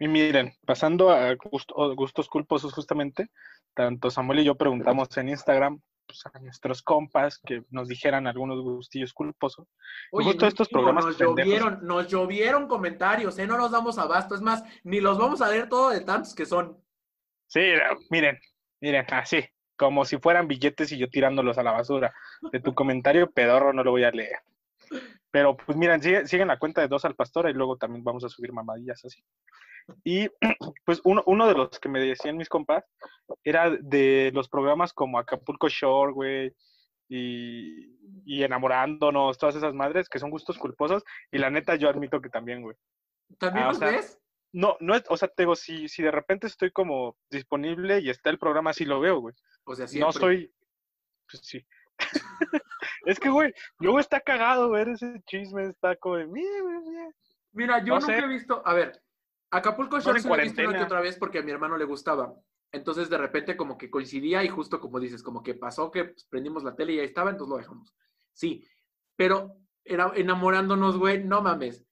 A: Y miren, pasando a gusto- a gustos culposos justamente, tanto Samuel y yo preguntamos en Instagram pues, a nuestros compas que nos dijeran algunos gustillos culposos.
B: Oye,
A: justo estos
B: mínimo,
A: programas
B: nos
A: pendejos.
B: llovieron, nos llovieron comentarios, ¿eh? No nos damos abasto. Es más, ni los vamos a leer todo de tantos que son.
A: Sí, miren, miren, así, como si fueran billetes y yo tirándolos a la basura. De tu comentario pedorro no lo voy a leer. Pero pues miren, sigue- siguen la cuenta de dos al pastor y luego también vamos a subir mamadillas así. Y pues uno, uno de los que me decían mis compas era de los programas como Acapulco Shore, güey, y, y Enamorándonos, todas esas madres que son gustos culposos. Y la neta yo admito que también, güey.
B: ¿También
A: Ah, o
B: los
A: sea,
B: ves?
A: No, no es, o sea, te digo, si, si de repente estoy como disponible y está el programa, sí lo veo, güey.
B: O sea,
A: No
B: siempre.
A: soy. Pues sí. es que, güey, luego está cagado ver ese chisme, está como de.
B: Mira, yo
A: No
B: nunca
A: sé.
B: he visto. A ver, Acapulco Shore
A: en
B: sí lo he visto una que otra vez porque a mi hermano le gustaba. Entonces, de repente, como que coincidía y justo como dices, como que pasó que pues, prendimos la tele y ahí estaba, entonces lo dejamos. Sí, pero era enamorándonos, güey, no mames.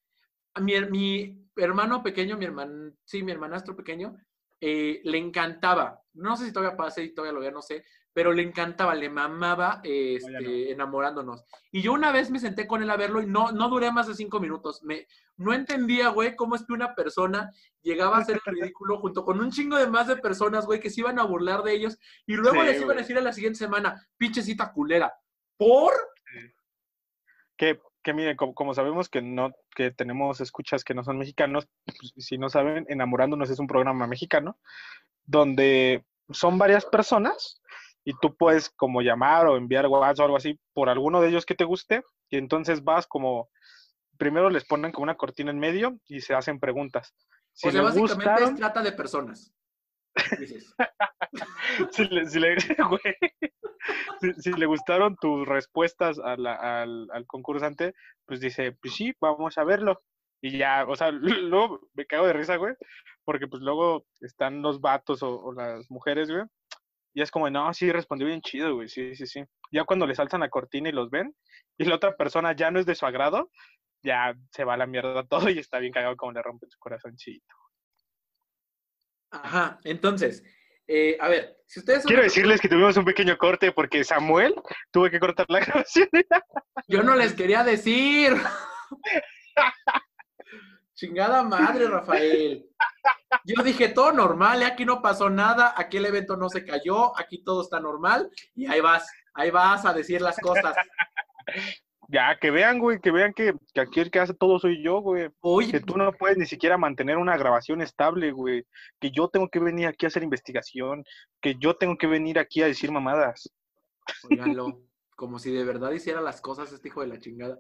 B: A mi, mi hermano pequeño, mi hermano, sí, mi hermanastro pequeño, eh, le encantaba. No sé si todavía pasa y todavía lo vea, no sé, pero le encantaba, le mamaba este,
A: no.
B: enamorándonos. Y yo una vez me senté con él a verlo y no, no duré más de cinco minutos. Me, no entendía, güey, cómo es que una persona llegaba a hacer el ridículo junto con un chingo de más de personas, güey, que se iban a burlar de ellos y luego
A: Sí,
B: les iban a decir a la siguiente semana, pinche cita culera. ¿Por?
A: Que, que miren, como, como sabemos que no, que tenemos escuchas que no son mexicanos, pues, si no saben, Enamorándonos es un programa mexicano donde son varias personas y tú puedes como llamar o enviar WhatsApp o algo así por alguno de ellos que te guste y entonces vas como primero les ponen como una cortina en medio y se hacen preguntas. Si
B: o sea,
A: les
B: básicamente
A: gustaron,
B: es trata de personas.
A: Si, le, si, le, güey, si, si le gustaron tus respuestas a la- al, al concursante, pues dice, pues sí, vamos a verlo. Y ya, o sea, luego me cago de risa, güey, porque pues luego están los vatos o, o las mujeres, güey, y es como, no, sí, respondió bien chido, güey, sí, sí, sí. Ya cuando les alzan la cortina y los ven, y la otra persona ya no es de su agrado, ya se va a la mierda todo y está bien cagado como le rompen su corazoncito.
B: Ajá, entonces, eh, a ver, si ustedes... son-
A: Quiero decirles que tuvimos un pequeño corte porque Samuel tuvo que cortar la grabación.
B: Yo no les quería decir. Chingada madre, Rafael. Yo dije todo normal, ¿eh? aquí no pasó nada, aquí el evento no se cayó, aquí todo está normal y ahí vas, ahí vas a decir las cosas.
A: Ya, que vean, güey, que vean que, que aquí el que hace todo soy yo, güey.
B: Oye,
A: Que tú no puedes ni siquiera mantener una grabación estable, güey. Que yo tengo que venir aquí a hacer investigación. Que yo tengo que venir aquí a decir mamadas.
B: óiganlo, como si de verdad hiciera las cosas este hijo de la chingada.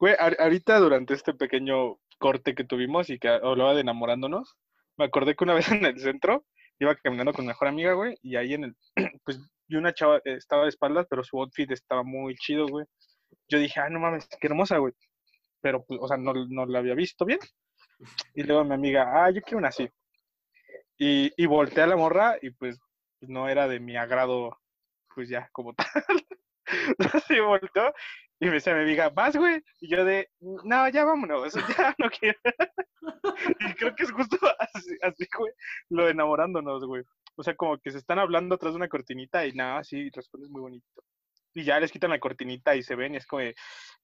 A: Güey, ahor- ahorita durante este pequeño corte que tuvimos y que hablaba de enamorándonos, me acordé que una vez en el centro iba caminando con mi mejor amiga, güey, y ahí en el, pues vi una chava, eh, estaba de espaldas, pero su outfit estaba muy chido, güey. Yo dije, ah, no mames, qué hermosa, güey. Pero, pues, o sea, no, no la había visto bien. Y luego mi amiga, ah, yo quiero una así. Y, y volteé a la morra y pues no era de mi agrado, pues ya, como tal. Así volteó y me dice mi amiga, ¿vas, güey? Y yo de, no, ya vámonos, ya no quiero. y creo que es justo así, güey, lo enamorándonos, güey. O sea, como que se están hablando atrás de una cortinita y nada, así respondes muy bonito. Y ya les quitan la cortinita y se ven y es como,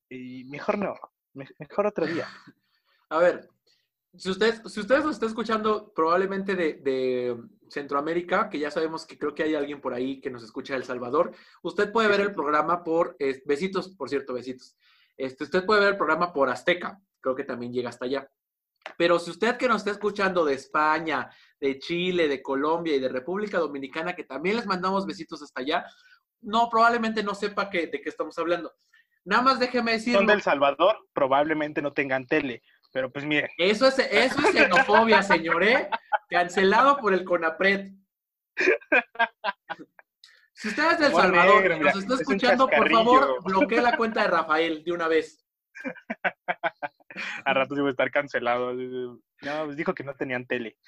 A: y mejor no, me- mejor otro día.
B: A ver, si ustedes, si ustedes lo están escuchando probablemente de, de Centroamérica, que ya sabemos que creo que hay alguien por ahí que nos escucha de El Salvador, usted puede ver el programa por, eh, besitos, por cierto, besitos. Este, usted puede ver el programa por Azteca, creo que también llega hasta allá. Pero si usted que nos está escuchando de España, de Chile, de Colombia y de República Dominicana, que también les mandamos besitos hasta allá, no, probablemente no sepa que, de qué estamos hablando. Nada más déjeme decirlo.
A: Son del Salvador, probablemente no tengan tele, pero pues miren,
B: Eso es, eso es xenofobia, señor, ¿eh? Cancelado por el CONAPRED. Si usted es del
A: Humor
B: Salvador
A: negro,
B: y
A: mira,
B: nos está
A: es
B: escuchando, por favor, bloquee la cuenta de Rafael de una vez.
A: a rato iba a estar cancelado. No, pues dijo que no tenían tele.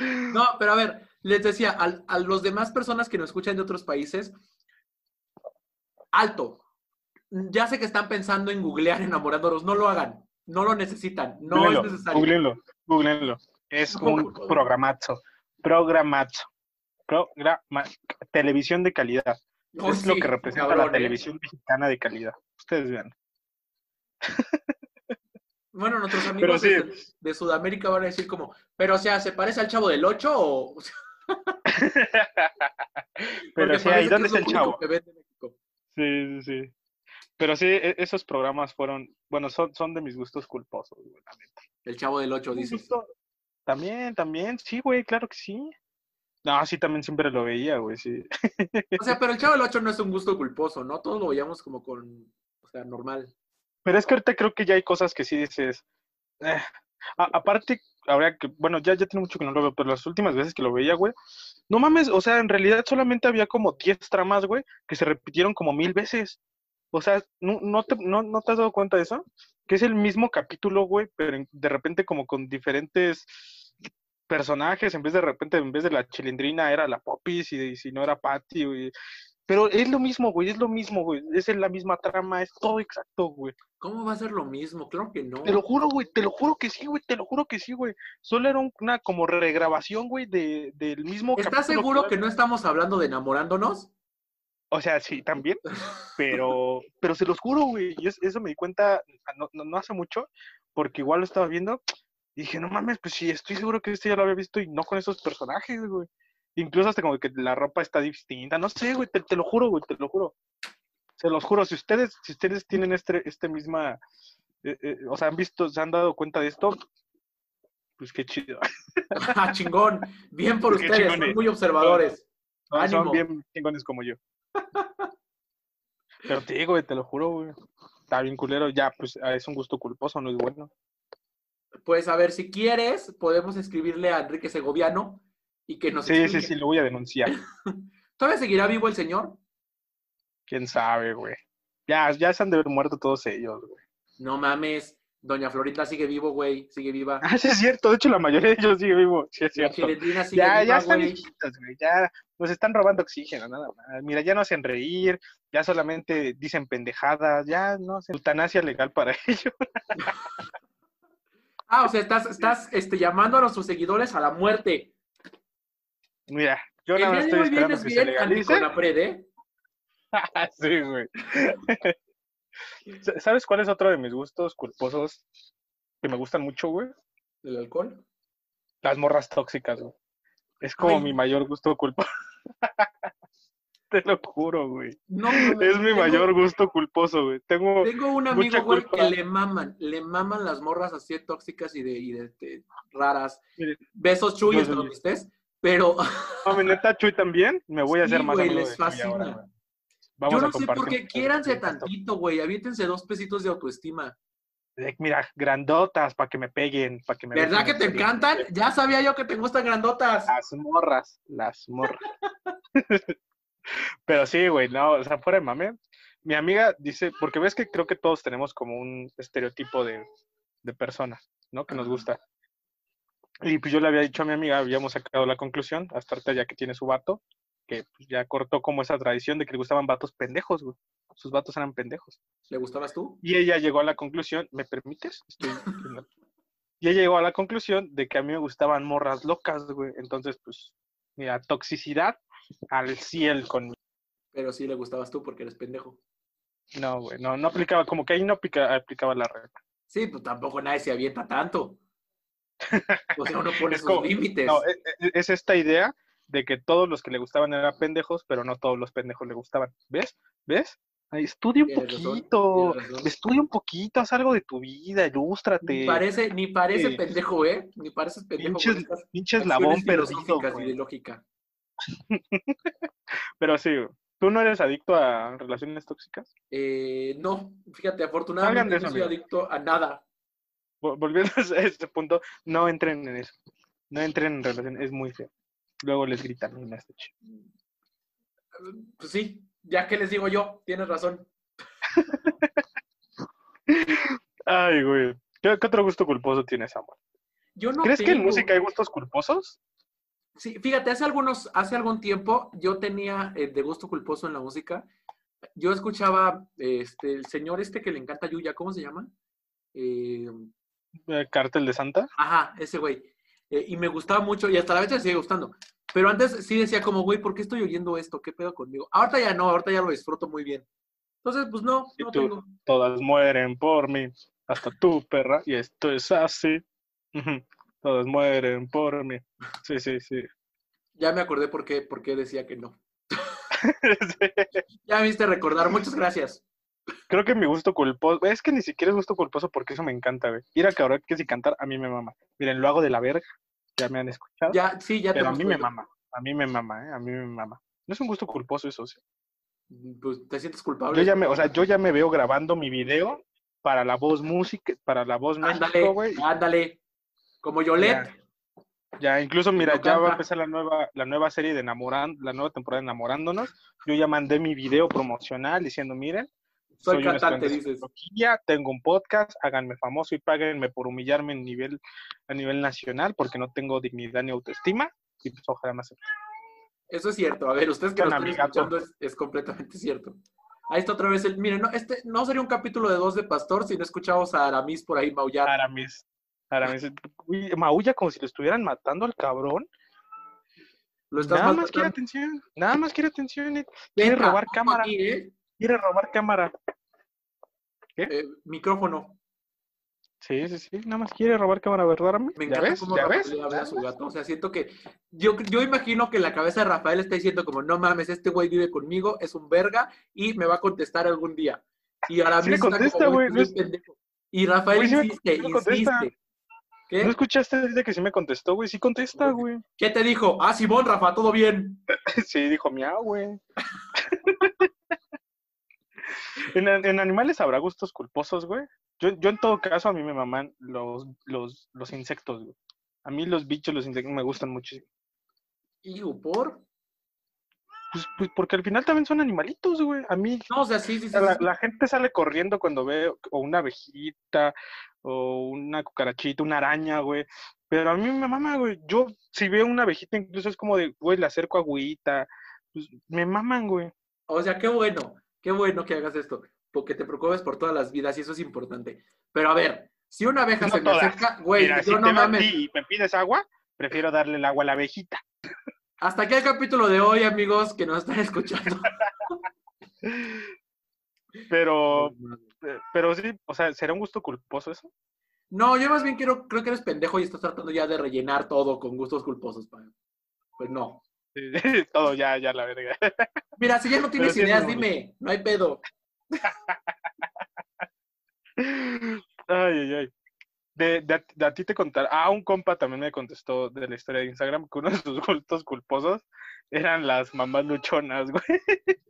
B: No, pero a ver, les decía, al- a, los demás personas que nos escuchan de otros países, alto. Ya sé que están pensando en googlear enamorándonos, no lo hagan, no lo necesitan, no
A: Googleenlo,
B: es necesario.
A: googleenlo, googleenlo. Es
B: ¿Cómo,
A: un programazo. Programazo. Programa, televisión de calidad.
B: Oh,
A: es lo que representa
B: cabrón,
A: la
B: ¿eh?
A: televisión mexicana de calidad. Ustedes vean.
B: Bueno, nuestros amigos
A: sí.
B: de, de Sudamérica van a decir como, pero o sea, ¿se parece al chavo del 8 o...? o sea,
A: Pero ahí,
B: parece que
A: ¿dónde
B: es
A: está el chavo?
B: que vende México.
A: Sí, sí, sí. Pero sí, e- esos programas fueron, bueno, son, son de mis gustos culposos, güey, la neta.
B: El chavo del 8,
A: Un
B: dices.
A: gusto- También, también, sí, güey, claro que sí. No, sí, también siempre lo veía, güey, sí.
B: O sea, pero el chavo del 8 no es un gusto culposo, ¿no? Todos lo veíamos como con, o sea, normal.
A: Pero es que ahorita creo que ya hay cosas que sí dices. eh, a- aparte, habría que, bueno, ya, ya tiene mucho que no lo veo, pero las últimas veces que lo veía, güey, no mames, o sea, en realidad solamente había como 10 tramas, güey, que se repitieron como mil veces. O sea, ¿no, no, te, no, ¿no te has dado cuenta de eso? Que es el mismo capítulo, güey, pero de repente como con diferentes personajes, en vez de repente, en vez de la chilindrina era la Popis y, y si no era Patty, güey. Pero es lo mismo, güey, es lo mismo, güey, es la misma trama, es todo exacto, güey.
B: ¿Cómo va a ser lo mismo? Claro que no.
A: Te lo juro, güey, te lo juro que sí, güey, te lo juro que sí, güey. Solo era un- una como regrabación, güey, de, del mismo
B: ¿Estás
A: capítulo
B: seguro que no estamos hablando de enamorándonos?
A: O sea, sí, también, pero, pero se los juro, güey, y es- eso me di cuenta ah, no, no, no hace mucho, porque igual lo estaba viendo, y dije, no mames, pues sí, estoy seguro que este ya lo había visto y no con esos personajes, güey. Incluso hasta como que la ropa está distinta, no sé, güey, te, te lo juro, güey, te lo juro. Se los juro, si ustedes, si ustedes tienen este, este misma, eh, eh, o sea, han visto, se han dado cuenta de esto, pues qué chido.
B: Ah, chingón. Bien por
A: Qué
B: ustedes, son muy observadores.
A: Son,
B: Ánimo.
A: son bien chingones como yo. Pero te digo, güey, te lo juro, güey. Está bien culero. Ya, pues es un gusto culposo, no es bueno.
B: Pues a ver, si quieres, podemos escribirle a Enrique Segoviano y que nos
A: Sí, sí, sí, lo voy a denunciar.
B: ¿Todavía seguirá vivo el señor?
A: ¿Quién sabe, güey? Ya, ya se han de haber muerto todos ellos, güey.
B: No mames, doña Florinda sigue vivo, güey, sigue viva.
A: Ah, sí es cierto. De hecho, la mayoría de ellos sigue vivo. Sí es
B: La
A: cierto.
B: Chilindrina sigue
A: Ya,
B: viva,
A: ya están viejitos, güey. Ya nos están robando oxígeno, nada más. Mira, ya no hacen reír, ya solamente dicen pendejadas, ya no sé. Eutanasia legal para ellos.
B: Ah, o sea, estás, estás este, llamando a nuestros seguidores a la muerte.
A: Mira, yo nada más estoy esperando que se
B: bien
A: legalice.
B: anticonapred, ¿eh?
A: sí, güey. Sa- ¿Sabes cuál es otro de mis gustos culposos que me gustan mucho, güey?
B: ¿El alcohol?
A: Las morras tóxicas, güey. Es como
B: Ay.
A: mi mayor gusto culposo. Te lo juro, güey.
B: No,
A: Es mi
B: tengo-
A: mayor gusto culposo, güey. Tengo
B: Tengo un amigo, güey,
A: culpa.
B: que le maman, le maman las morras así tóxicas y de, y de, de raras.
A: Mire,
B: Besos chuyos,
A: Yo-
B: ¿no vistes? Pero
A: No, mi neta, Chuy también. Me voy a
B: Sí,
A: hacer más
B: güey,
A: amigo
B: les
A: de Chuy
B: fascina.
A: ahora, güey. Vamos
B: yo
A: a
B: no sé por qué, quiéranse tantito, güey, aviéntense dos pesitos de autoestima.
A: Eh, Mira, grandotas para que me peguen, para que me
B: ¿Verdad que te encantan? Ya sabía yo que te gustan grandotas.
A: Las morras, las morras. Pero sí, güey, no, o sea, fuera de mame. Mi amiga dice, porque ves que creo que todos tenemos como un estereotipo de, de persona, ¿no? Que nos gusta. Y pues yo le había dicho a mi amiga, habíamos sacado la conclusión, hasta ahorita ya que tiene su vato, que pues, ya cortó como esa tradición de que le gustaban vatos pendejos, güey. Sus vatos eran pendejos.
B: ¿Le gustabas tú?
A: Y ella llegó a la conclusión, ¿me permites? Estoy y ella llegó a la conclusión de que a mí me gustaban morras locas, güey. Entonces, pues, mira, toxicidad al cielo con
B: Pero sí le gustabas tú porque eres pendejo.
A: No, güey, no, no aplicaba, como que ahí no aplica- aplicaba la regla.
B: Sí, pues tampoco nadie se avienta tanto. O sea, uno pone
A: Es
B: sus límites.
A: No, es, es- es esta idea de que todos los que le gustaban eran pendejos, pero no todos los pendejos le gustaban. ¿Ves? ¿Ves? Estudia un poquito, estudia un poquito, haz algo de tu vida,
B: Ni
A: ilústrate.
B: parece, ni parece
A: Sí.
B: pendejo, ¿eh? Ni pareces pendejo
A: Pinches, pinches labón perdido,
B: lógica.
A: Pero sí, ¿tú no eres adicto a relaciones tóxicas?
B: Eh, no, fíjate, afortunadamente no soy
A: amigo.
B: adicto a nada.
A: Vol- Volviendo a este punto, no entren en eso. No entren en relaciones, es muy feo. Luego les gritan no está chido.
B: Pues sí, ya que les digo yo, tienes razón.
A: Ay, güey. ¿Qué, qué otro gusto culposo tienes, amor?
B: Yo no
A: ¿Crees que en música hay gustos culposos?
B: Sí, fíjate, hace algunos, hace algún tiempo yo tenía eh, de gusto culposo en la música. Yo escuchaba este, el señor este que le encanta a Yuya, ¿cómo se llama? Eh,
A: Eh, ¿Cártel de Santa?
B: ajá, ese güey. Eh, y me gustaba mucho y hasta la fecha me sigue gustando. Pero antes sí decía como, güey, ¿por qué estoy oyendo esto? ¿Qué pedo conmigo? Ahorita ya no, ahorita ya lo disfruto muy bien. Entonces, pues no,
A: ¿Y
B: no
A: tú?
B: tengo.
A: Todas mueren por mí, hasta tú, perra, y esto es así. Todas mueren por mí. Sí, sí, sí.
B: Ya me acordé por qué, por qué decía que no.
A: Sí.
B: Ya me viste recordar, muchas gracias.
A: Creo que mi gusto culposo, es que ni siquiera es gusto culposo porque eso me encanta, güey. Ir a karaoke y cantar, a mí me mama. Miren, lo hago de la verga, ya me han escuchado,
B: Ya, sí, ya te
A: pero a mí me mama, a mí me mama, ¿eh? A mí me mama. No es un gusto culposo eso, sí.
B: Pues te sientes culpable.
A: Yo ya me, o sea, yo ya me veo grabando mi video para la voz música, para la voz
B: Ándale,
A: güey.
B: ándale. Como Yolette.
A: Ya. Ya, incluso mira,
B: No
A: ya va a empezar la nueva, la nueva serie de Enamorando, la nueva temporada de Enamorándonos. Yo ya mandé mi video promocional diciendo, miren,
B: Soy
A: un
B: cantante, dices.
A: tengo un podcast, háganme famoso y páguenme por humillarme en nivel, a nivel nacional porque no tengo dignidad ni autoestima. Y pues ojalá me acepten.
B: Eso es cierto. A ver, ustedes que nos están escuchando es, es completamente cierto. Ahí está otra vez el. Miren, no, este no sería un capítulo de dos de Pastor si no escuchamos a Aramis por ahí maullar.
A: Aramis. Aramis. Maulla como si lo estuvieran matando al cabrón.
B: Lo estás
A: Nada más quiere atención. Nada más quiere atención. y Quiere
B: Venga,
A: robar cámara.
B: aquí, ¿eh?
A: Quiere robar cámara.
B: Eh, micrófono.
A: Sí, sí, sí. Nada más quiere robar cámara, ¿verdad?
B: Me
A: ¿Ya
B: encanta
A: ves?
B: cómo
A: ¿Ya
B: Rafael
A: ves?
B: le habla a su gato. O sea, siento que. Yo, yo imagino que la cabeza de Rafael está diciendo, como, no mames, este güey vive conmigo, es un verga y me va a contestar algún día. Y ahora
A: Sí me
B: mismo
A: contesta,
B: como,
A: güey.
B: Y Rafael
A: Güey, sí me-
B: insiste,
A: sí me contesta.
B: insiste. ¿Qué?
A: ¿No escuchaste desde que sí me contestó, güey? Sí contesta, güey.
B: ¿Qué te dijo? Ah, Simón, Rafa, todo bien.
A: Sí, dijo miau, güey. en, en animales habrá gustos culposos, güey. Yo, yo en todo caso, a mí me maman los, los, los insectos, güey. A mí los bichos, los insectos me gustan muchísimo.
B: ¿Y por?
A: Pues, pues, porque al final también son animalitos, güey. A mí,
B: No, o sea, sí, sí, sí.
A: la, gente sale corriendo cuando ve o una abejita o una cucarachita, una araña, güey. Pero a mí me mama, güey. Yo, si veo una abejita, incluso es como de, güey, le acerco agüita. Pues, me maman, güey.
B: O sea, qué bueno, qué bueno que hagas esto, porque te preocupes por todas las vidas y eso es importante. Pero a ver, si una abeja
A: No
B: se me acerca, güey,
A: Mira,
B: yo
A: si
B: no
A: te
B: mames.
A: y me pides agua, prefiero darle el agua a la abejita.
B: Hasta aquí el capítulo de hoy, amigos, que nos están escuchando.
A: Pero, eh, pero sí, o sea, ¿será un gusto culposo eso?
B: No, yo más bien quiero, creo que eres pendejo y estás tratando ya de rellenar todo con gustos culposos. Pues no.
A: Todo ya, ya la verga.
B: Mira, si ya no tienes ideas, dime, no hay pedo.
A: Ay, ay, ay. De, de, a- de a ti te contar. Ah, un compa también me contestó de la historia de Instagram que uno de sus gustos culposos eran las mamás luchonas, güey.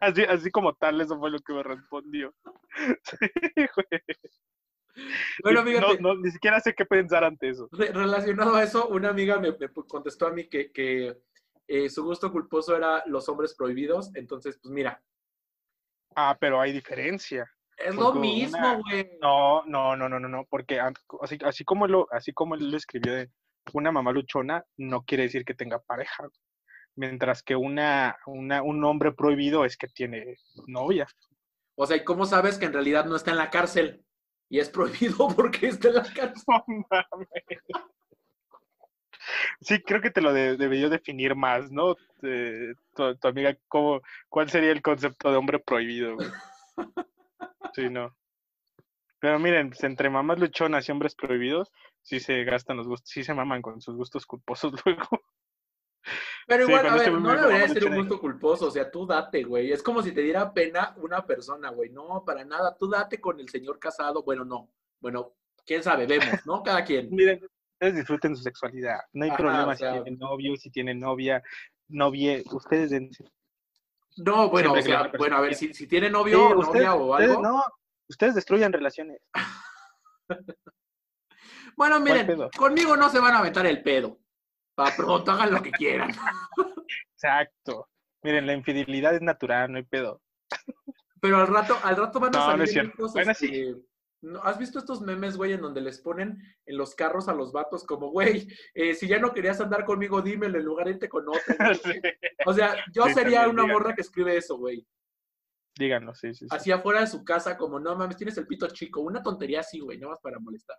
A: Así, así como tal, eso fue lo que me respondió. Sí, güey.
B: Bueno,
A: No,
B: fíjate,
A: no, ni siquiera sé qué pensar ante eso.
B: re- relacionado a eso, una amiga me, me contestó a mí que, que eh, su gusto culposo era los hombres prohibidos. Entonces, pues mira,
A: Ah, pero hay diferencia.
B: es lo
A: Porque
B: mismo, güey.
A: No, no, no, no, no, no, porque así, así como lo, así como él lo escribió de una mamá luchona, no quiere decir que tenga pareja. Mientras que una, una, un hombre prohibido es que tiene novia.
B: O sea, ¿y cómo sabes que en realidad no está en la cárcel? Y es prohibido porque está en la cárcel.
A: No. Sí, creo que te lo de- debió definir más, ¿no? Eh, tu, tu amiga, ¿cómo, ¿cuál sería el concepto de hombre prohibido? güey? Sí, no. Pero miren, pues, entre mamás luchonas y hombres prohibidos, sí se gastan los gustos, sí se maman con sus gustos culposos luego.
B: Pero
A: Sí,
B: igual, a ver, no
A: me
B: debería ser un gusto culposo, o sea, tú date, güey. Es como si te diera pena una persona, güey. No, para nada, tú date con el señor casado. Bueno, no. Bueno, quién sabe, vemos, ¿no? Cada quien.
A: Miren, ustedes disfruten su sexualidad. No hay
B: Ajá,
A: problema
B: o sea-
A: si tienen novio, si tienen novia, novia, ustedes dense.
B: No, bueno, o sea, bueno, a ver, si, si tiene novio
A: Sí,
B: o
A: ustedes-
B: novia o
A: ustedes
B: algo.
A: no, ustedes destruyan relaciones.
B: Bueno, miren, conmigo no se van a aventar el pedo. Para pronto, hagan lo que quieran.
A: Exacto. Miren, la infidelidad es natural, no hay pedo.
B: Pero al rato, al rato van a
A: No, no
B: salir
A: es cierto.
B: estos,
A: Bueno, sí.
B: este, ¿no? ¿Has visto estos memes, güey, en donde les ponen en los carros a los vatos como, güey, eh, si ya no querías andar conmigo, dímelo en lugar de irte con no qué? O sea, yo
A: Sí,
B: sería
A: también,
B: una
A: díganlo.
B: morra que escribe eso, güey.
A: Díganlo, sí, sí. sí.
B: Así afuera de su casa, como, no mames, tienes el pito chico. Una tontería así, güey, nada más para molestar.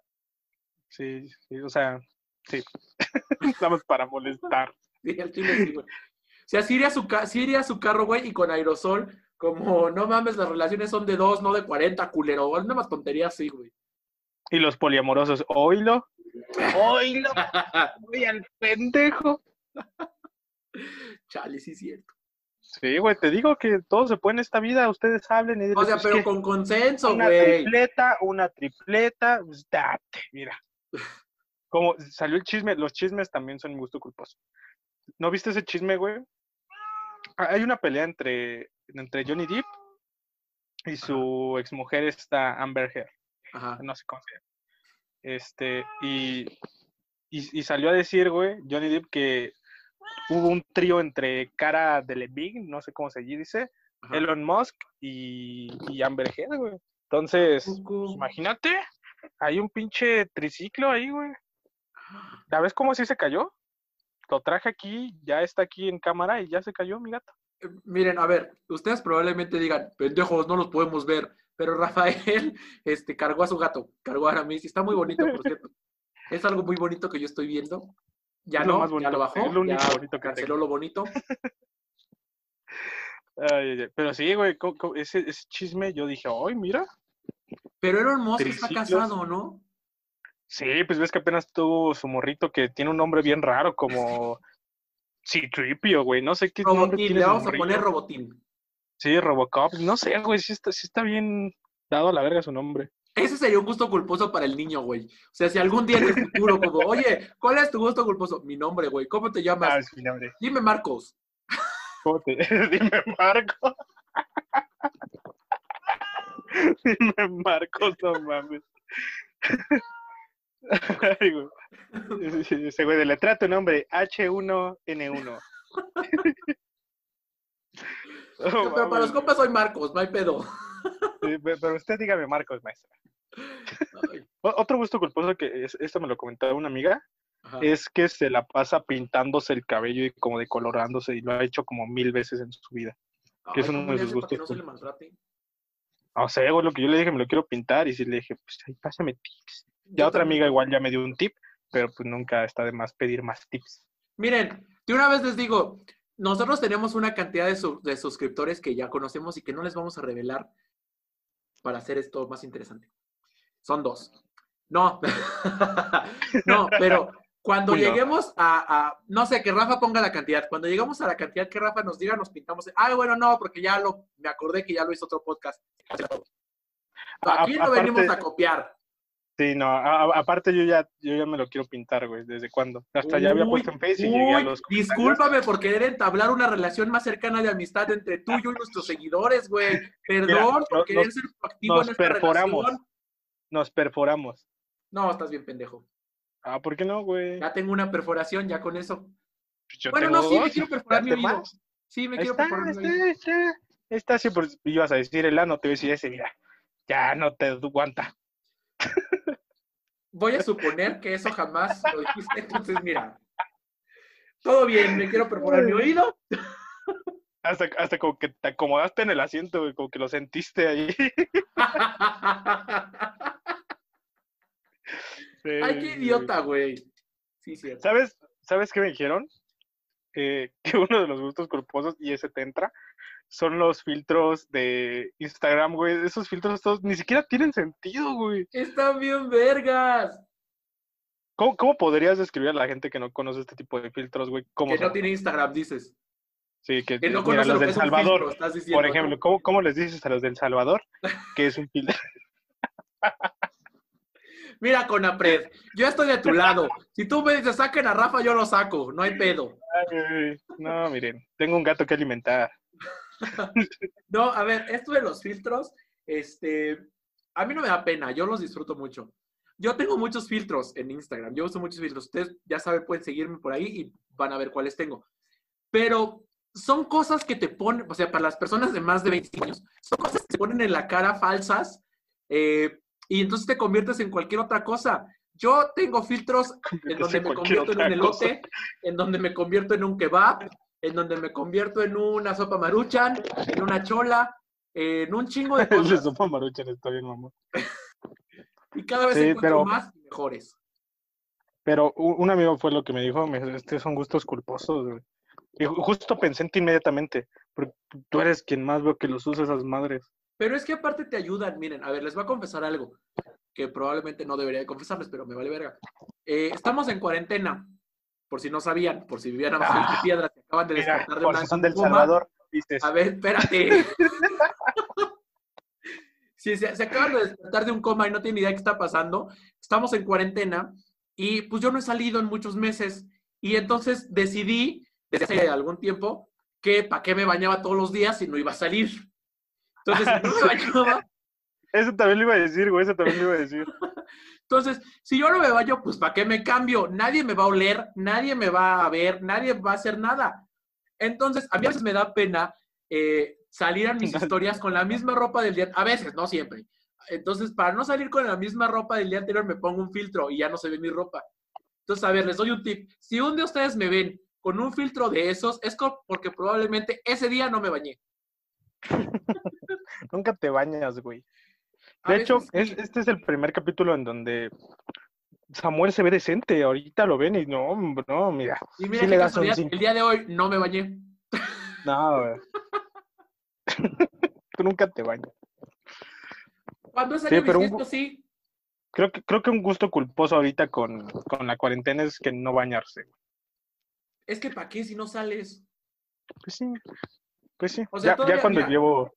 A: Sí, sí, o sea, sí. Estamos para molestar.
B: Sí, al chile sí, güey. O sea, sí iría, su sí iría a su carro, güey, y con aerosol, como, no mames, las relaciones son de dos, no de 40, culero. Una más tontería así, güey.
A: Y los poliamorosos, oílo, oílo, oye al pendejo.
B: Chale, sí es cierto.
A: Sí, güey, te digo que todo se puede en esta vida, ustedes hablen y
B: O sea, pero con consenso,
A: una
B: güey.
A: tripleta, una tripleta, pues date, mira. Como salió el chisme, los chismes también son mi gusto culposo. ¿No viste ese chisme, güey? Ah, Hay una pelea entre, entre Johnny Depp y su exmujer esta Amber Heard,
B: Ajá.
A: no sé cómo se llama. Este, y, y, y salió a decir, güey, Johnny Depp que hubo un trío entre Cara Delevingne, no sé cómo se dice,
B: ajá.
A: Elon Musk y, y Amber Heard, güey. Entonces, pues, imagínate, hay un pinche triciclo ahí, güey. ¿La ves cómo sí se cayó? Lo traje aquí, ya está aquí en cámara y ya se cayó mi gato.
B: Eh, Miren, a ver, ustedes probablemente digan, pendejos, no los podemos ver. Pero Rafael este, cargó a su gato, cargó a Aramis, y está muy bonito, por cierto. Es algo muy bonito que yo estoy viendo. Ya
A: Es lo
B: no,
A: más
B: ya
A: bonito,
B: lo bajó,
A: es lo único
B: ya
A: bonito que
B: canceló
A: tengo.
B: lo bonito.
A: Ay, ay, ay. Pero sí, güey, ese, ese chisme yo dije, ay, mira.
B: Pero Elon Musk está casado, ¿no?
A: Sí, pues ves que apenas tuvo su morrito que tiene un nombre bien raro, como C-Tripio, güey. No sé qué nombre
B: Robotín,
A: tiene
B: le vamos a poner Robotín.
A: Sí, Robocop. No sé, güey, sí está, sí está bien dado a la verga su nombre.
B: Ese sería un gusto culposo para el niño, güey. O sea, si algún día en el futuro, como, oye, ¿cuál es tu gusto culposo? Mi nombre, güey. ¿Cómo te llamas?
A: Ah, es mi nombre.
B: Dime Marcos.
A: ¿Cómo te- Dime, Marco. Dime Marcos, no mames. Ese- güey, deletrea tu nombre, H1N1. Oh,
B: Pero para los compas soy Marcos, no hay pedo.
A: Sí, Pero usted dígame Marcos, maestra. Otro gusto culposo que es- esto me lo comentaba una amiga,
B: ajá.
A: es que se la pasa pintándose el cabello y como decolorándose y lo ha hecho como mil veces en su vida. que es uno
B: ¿cómo
A: de
B: le
A: sus gustos
B: no se le maltrate?
A: Güey, lo que yo le dije, me lo quiero pintar y sí le dije, pues ahí pásame tips. Ya otra amiga igual ya me dio un tip, pero pues nunca está de más pedir más tips.
B: Miren, de una vez les digo, nosotros tenemos una cantidad de, su- de suscriptores que ya conocemos y que no les vamos a revelar para hacer esto más interesante. Son dos. No, no, pero cuando lleguemos a, a- no sé, que Rafa ponga la cantidad. Cuando llegamos a la cantidad que Rafa nos diga, nos pintamos. Ay, bueno, no, porque ya lo, me acordé que ya lo hizo otro podcast. Aquí
A: A-
B: no venimos a copiar.
A: Sí, no, a- a- aparte yo ya, yo ya me lo quiero pintar, güey, ¿desde cuándo? Hasta ya había puesto en Facebook y llegué a los
B: Discúlpame por querer entablar una relación más cercana de amistad entre tú y nuestros seguidores, güey. Perdón
A: Mira,
B: por
A: nos-
B: querer ser activo
A: nos
B: en esta
A: perforamos.
B: relación.
A: Nos perforamos.
B: No, estás bien pendejo.
A: Ah, ¿por qué no, güey?
B: Ya tengo una perforación, ya con eso.
A: Pues yo
B: bueno, no, sí, me quiero perforar mi oído. Sí, me quiero
A: está,
B: perforar mi oído.
A: está, está. Está así, por, ibas a decir el ano, te voy a decir ese, mira, ya no te aguanta.
B: Voy a suponer que eso jamás lo dijiste, entonces mira. Todo bien, me quiero perforar mi oído.
A: Hasta, hasta como que te acomodaste en el asiento, como que lo sentiste ahí.
B: Ay, qué idiota, güey. Sí, cierto.
A: ¿Sabes, ¿Sabes qué me dijeron? Eh, que uno de los gustos culposos, y ese te entra, son los filtros de Instagram, güey. Esos filtros todos ni siquiera tienen sentido, güey.
B: Están bien vergas.
A: ¿Cómo, cómo podrías describir a la gente que no conoce este tipo de filtros, güey? ¿Cómo
B: Que no tiene Instagram, dices.
A: Sí, que,
B: Que no
A: mira,
B: conoce
A: los del
B: un
A: Salvador,
B: filtro, estás diciendo.
A: por ejemplo, ¿cómo, ¿cómo les dices a los del Salvador que es un filtro?
B: Mira, Conapred, yo estoy de tu lado. Si tú me dices saquen a Rafa, yo lo saco. No hay pedo.
A: Ay, no, miren, tengo un gato que alimentar.
B: No, a ver, esto de los filtros, este, a mí no me da pena, yo los disfruto mucho. Yo tengo muchos filtros en Instagram, yo uso muchos filtros. Ustedes ya saben, pueden seguirme por ahí y van a ver cuáles tengo. Pero son cosas que te ponen, o sea, para las personas de más de 25 años, son cosas que se ponen en la cara falsas eh, y entonces te conviertes en cualquier otra cosa. Yo tengo filtros en donde me convierto en un
A: cosa.
B: elote, en donde me convierto en un kebab, en donde me convierto en una sopa maruchan, en una chola, en un chingo de cosas.
A: sopa maruchan está bien, mamá.
B: Y cada vez
A: Sí,
B: encuentro
A: pero-
B: más y mejores.
A: Pero un amigo fue lo que me dijo, me dijo, estos son gustos culposos, güey. Y ju- justo pensé en ti inmediatamente, porque tú eres quien más veo que los usa esas madres.
B: Pero es que aparte te ayudan. Miren, a ver, les voy a confesar algo que probablemente no debería de confesarles, pero me vale verga. Eh, estamos en cuarentena, por si no sabían, por si vivían abajo de piedras, se acaban de
A: Mira,
B: despertar de
A: por
B: una
A: son del
B: coma.
A: Salvador.
B: A ver, espérate. Si se, se acaban de despertar de un coma y no tienen idea qué está pasando, estamos en cuarentena y pues yo no he salido en muchos meses y entonces decidí desde hace algún tiempo que para qué me bañaba todos los días si no iba a salir. Entonces, si no me bañaba,
A: Eso también lo iba a decir, güey, eso también lo iba a decir.
B: entonces, si yo no me baño, pues ¿para qué me cambio? Nadie me va a oler, nadie me va a ver, nadie va a hacer nada. Entonces, a mí a veces me da pena eh, salir a mis historias con la misma ropa del día, a veces, no siempre. Entonces, para no salir con la misma ropa del día anterior, me pongo un filtro y ya no se ve mi ropa. Entonces, a ver, les doy un tip. Si un día ustedes me ven con un filtro de esos, es porque probablemente ese día no me bañé.
A: Nunca te bañas, güey. De hecho, es- este es el primer capítulo en donde Samuel se ve decente. Ahorita lo ven y no, no, mira.
B: Y mira
A: sí
B: qué
A: le das un
B: casualidad,
A: cinco.
B: el día de hoy no me bañé.
A: No, güey. Tú nunca te bañas.
B: Cuando es
A: Sí, pero un
B: bisiesto, sí.
A: Creo que, creo que un gusto culposo ahorita con, con la cuarentena es que no bañarse.
B: Es que ¿para qué si no sales?
A: Pues sí, pues sí.
B: O sea,
A: ya,
B: todavía,
A: ya cuando
B: mira,
A: llevo...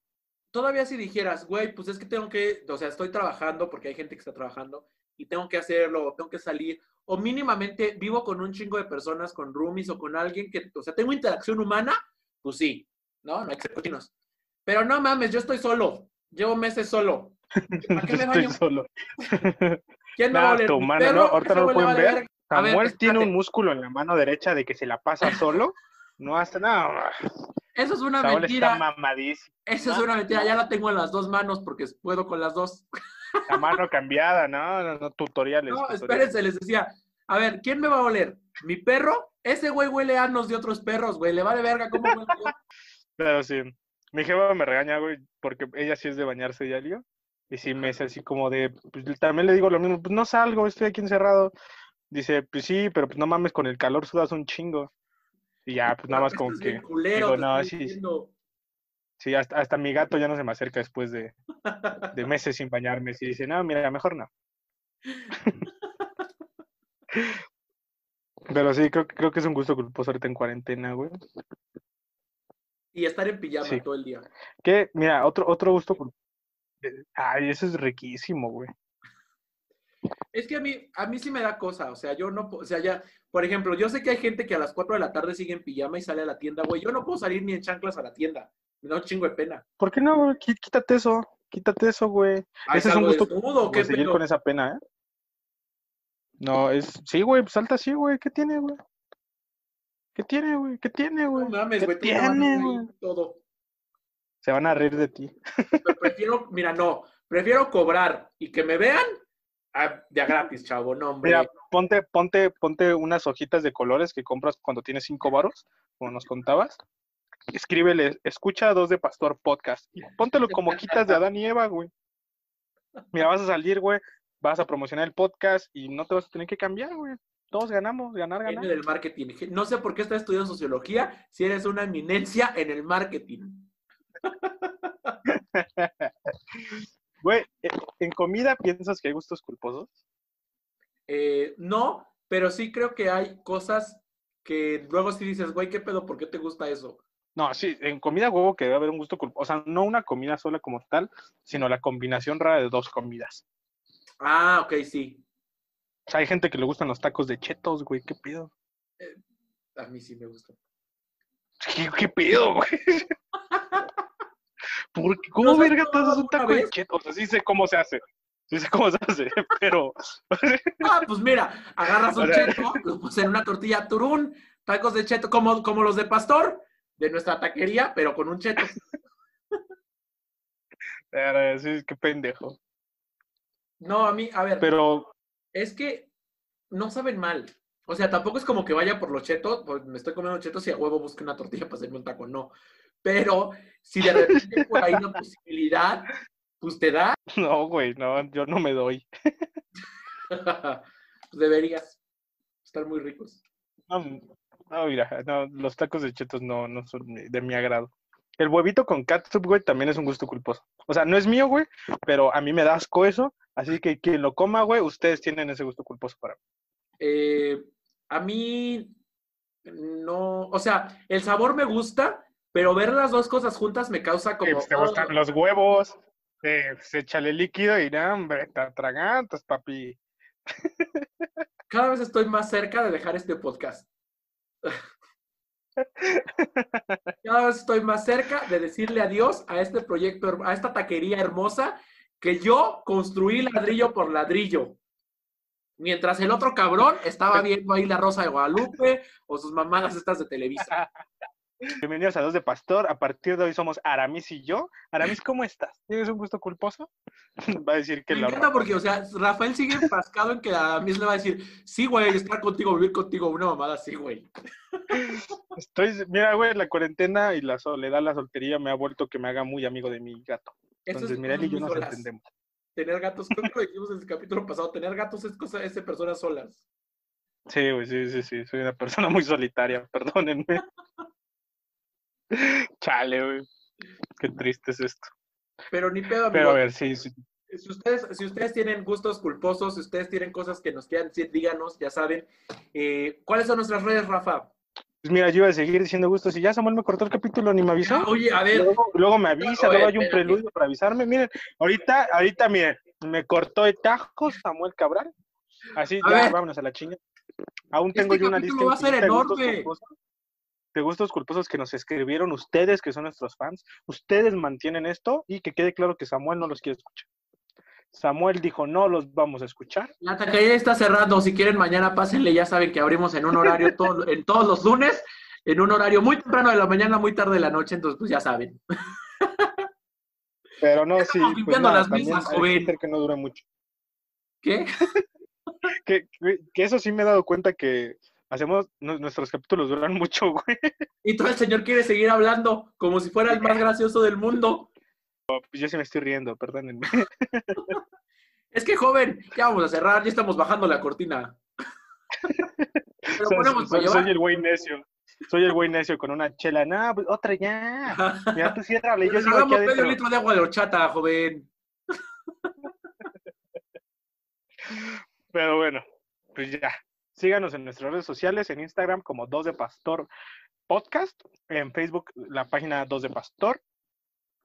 B: Todavía si dijeras, güey, pues es que tengo que, o sea, estoy trabajando porque hay gente que está trabajando y tengo que hacerlo, tengo que salir, o mínimamente vivo con un chingo de personas, con roomies o con alguien que, o sea, tengo interacción humana, pues sí, ¿no? No hay que ser cochinos. Pero no mames, yo estoy solo. Llevo meses solo. ¿Para qué me
A: Estoy solo.
B: ¿Quién me
A: tu
B: ¿Mi
A: mano? ¿no? Ahorita no lo pueden ver. Samuel tiene un músculo en la mano derecha de que se la pasa solo. No hace nada.
B: Eso es una
A: Saúl
B: mentira.
A: está mamadísimo.
B: Eso es una mentira. Ya la tengo en las dos manos porque puedo con las dos.
A: La mano cambiada, ¿no? No, no, tutoriales.
B: No,
A: tutoriales.
B: espérense, les decía. A ver, ¿quién me va a oler? ¿Mi perro? Ese güey huele a anos de otros perros, güey. Le vale verga cómo huele yo.
A: Pero sí. Mi jefa me regaña, güey, porque ella sí es de bañarse diario. Y sí me dice así como de, pues también le digo lo mismo, pues no salgo, estoy aquí encerrado. Dice, pues sí, pero pues no mames, con el calor sudas un chingo. Y ya, pues nada más como que,
B: culero,
A: digo, no, sí,
B: diciendo.
A: sí, hasta, hasta mi gato ya no se me acerca después de, de meses sin bañarme. Sí, dice, no, mira, mejor no. Pero sí, creo, creo que es un gusto culposo ahorita en cuarentena, güey.
B: Y estar en pijama
A: Sí.
B: todo el día.
A: Que, mira, otro, otro gusto culposo. Ay, eso es riquísimo, güey.
B: Es que a mí, a mí sí me da cosa, o sea, yo no, o sea, ya, por ejemplo, yo sé que hay gente que a las 4 de la tarde sigue en pijama y sale a la tienda, güey, yo no puedo salir ni en chanclas a la tienda, me da un chingo de pena.
A: ¿Por qué no, güey? Quí- Quítate eso, quítate eso, güey.
B: Ay,
A: Ese es un
B: ¿salgo
A: gusto
B: desnudo o qué
A: seguir
B: pedo?
A: con esa pena, ¿eh? No, es... Sí, güey, pues salta así, güey. ¿Qué tiene, güey? ¿Qué tiene, güey? ¿Qué tiene, güey?
B: No mames,
A: ¿Qué
B: güey,
A: tiene, güey?
B: todo.
A: Se van a reír de ti.
B: Pero prefiero, mira, no, prefiero cobrar y que me vean a- de a gratis, chavo, no, hombre.
A: Mira, ponte, ponte, ponte unas hojitas de colores que compras cuando tienes cinco varos, como nos contabas. Escríbele, escucha a dos de Pastor Podcast. Y póntelo como quitas de Adán y Eva, güey. Mira, vas a salir, güey, vas a promocionar el podcast y no te vas a tener que cambiar, güey. Todos ganamos, ganar, ganar.
B: Viene del marketing. No sé por qué estás estudiando sociología si eres una eminencia en el marketing.
A: Güey, eh, ¿en comida piensas que hay gustos culposos?
B: Eh, no, pero sí creo que hay cosas que luego sí dices, güey, ¿qué pedo? ¿Por qué te gusta eso?
A: No, sí, en comida huevo que debe haber un gusto culposo. O sea, no una comida sola como tal, sino la combinación rara de dos comidas.
B: Ah, ok, sí.
A: O sea, hay gente que le gustan los tacos de chetos, güey, ¿qué pido?
B: A mí sí me gusta.
A: ¿Qué, qué pido, güey? ¿Por qué? ¿Cómo
B: ¿No
A: verga te haces un taco de chetos? O sea, sí sé cómo se hace. Sí sé cómo se hace, pero...
B: Ah, pues mira, agarras un cheto, lo pones en una tortilla turún, tacos de cheto, como, como los de pastor, de nuestra taquería, pero con un cheto.
A: Sí, qué pendejo.
B: No, a mí, a ver,
A: Pero,
B: es que no saben mal. O sea, tampoco es como que vaya por los chetos, pues me estoy comiendo chetos y a huevo busque una tortilla para hacerme un taco, no. Pero si de repente por ahí una posibilidad, pues te da,
A: no, güey, no, yo no me doy.
B: pues deberías estar muy ricos.
A: No, no, mira, no, los tacos de chetos no, no son de de mi agrado. El huevito con catsup, güey, también es un gusto culposo. O sea, no es mío, güey, pero a mí me da asco eso. Así que quien lo coma, güey, ustedes tienen ese gusto culposo para mí.
B: Eh, a mí no, o sea, el sabor me gusta, pero ver las dos cosas juntas me causa como...
A: Pues, te gustan los huevos, eh, se échale líquido y no, hombre, te atragantas, papi.
B: Cada vez estoy más cerca de dejar este podcast. Cada vez estoy más cerca de decirle adiós a este proyecto, a esta taquería hermosa que yo construí ladrillo por ladrillo. Mientras el otro cabrón estaba viendo ahí la Rosa de Guadalupe o sus mamadas estas de Televisa.
A: Bienvenidos a Dos de Pastor. A partir de hoy somos Aramis y yo. Aramis, ¿cómo estás? ¿Tienes un gusto culposo? Va a decir que
B: Me
A: lo
B: encanta porque, o sea, Rafael sigue enfrascado en que a mí le va a decir, sí, güey, estar contigo, vivir contigo, una mamada así, güey.
A: Estoy, mira, güey, la cuarentena y la soledad, la soltería me ha vuelto que me haga muy amigo de mi gato. Entonces,
B: es
A: mira, él y yo nos
B: solas.
A: entendemos.
B: Tener gatos, creo que lo dijimos en el capítulo pasado, tener gatos es cosa es de personas solas.
A: Sí, güey, sí, sí, sí. Soy una persona muy solitaria, perdónenme. Chale, güey. Qué triste es esto.
B: Pero ni pedo,
A: Pero a
B: amigo.
A: ver, sí, sí.
B: Si ustedes, si ustedes tienen gustos culposos, si ustedes tienen cosas que nos quieran decir, díganos, ya saben. Eh, ¿Cuáles son nuestras redes, Rafa?
A: Pues mira, yo iba a seguir diciendo gustos y ya Samuel me cortó el capítulo, ni me avisó.
B: Ah, Oye, a ver,
A: Luego, luego me avisa, luego hay un preludio para avisarme. Miren, ahorita, ahorita, miren, me cortó de tajos Samuel Cabral. Así,
B: A
A: ya,
B: ver.
A: vámonos a la chinga. Aún
B: Este
A: tengo yo una lista
B: va a ser
A: gustos. De gustos culposos que nos escribieron ustedes, que son nuestros fans. Ustedes mantienen esto y que quede claro que Samuel no los quiere escuchar. Samuel dijo, no los vamos a escuchar.
B: La taquería está cerrando. Si quieren, mañana pásenle. Ya saben que abrimos en un horario todo, en todos los lunes, en un horario muy temprano de la mañana, muy tarde de la noche. Entonces, pues ya saben.
A: Pero no, sí.
B: Estamos
A: Pues
B: limpiando
A: nada,
B: las mismas, joven.
A: que no dure mucho.
B: ¿Qué?
A: Que, que- que eso sí me he dado cuenta que hacemos, nu- nuestros capítulos duran mucho, güey.
B: Y todo el señor quiere seguir hablando como si fuera el más gracioso del mundo.
A: Pues yo sí me estoy riendo, perdónenme.
B: Es que, joven, ya vamos a cerrar. Ya estamos bajando la cortina. Pero
A: Soy-
B: ponemos
A: soy, soy el güey necio. Soy el güey necio con una chela. No, pues, otra ya. Mira, tú ciérrale, yo
B: Nos
A: sigo aquí
B: medio litro de agua de horchata, joven.
A: Pero bueno, pues ya. Síganos en nuestras redes sociales, en Instagram como 2 de Pastor Podcast, en Facebook la página 2 de Pastor.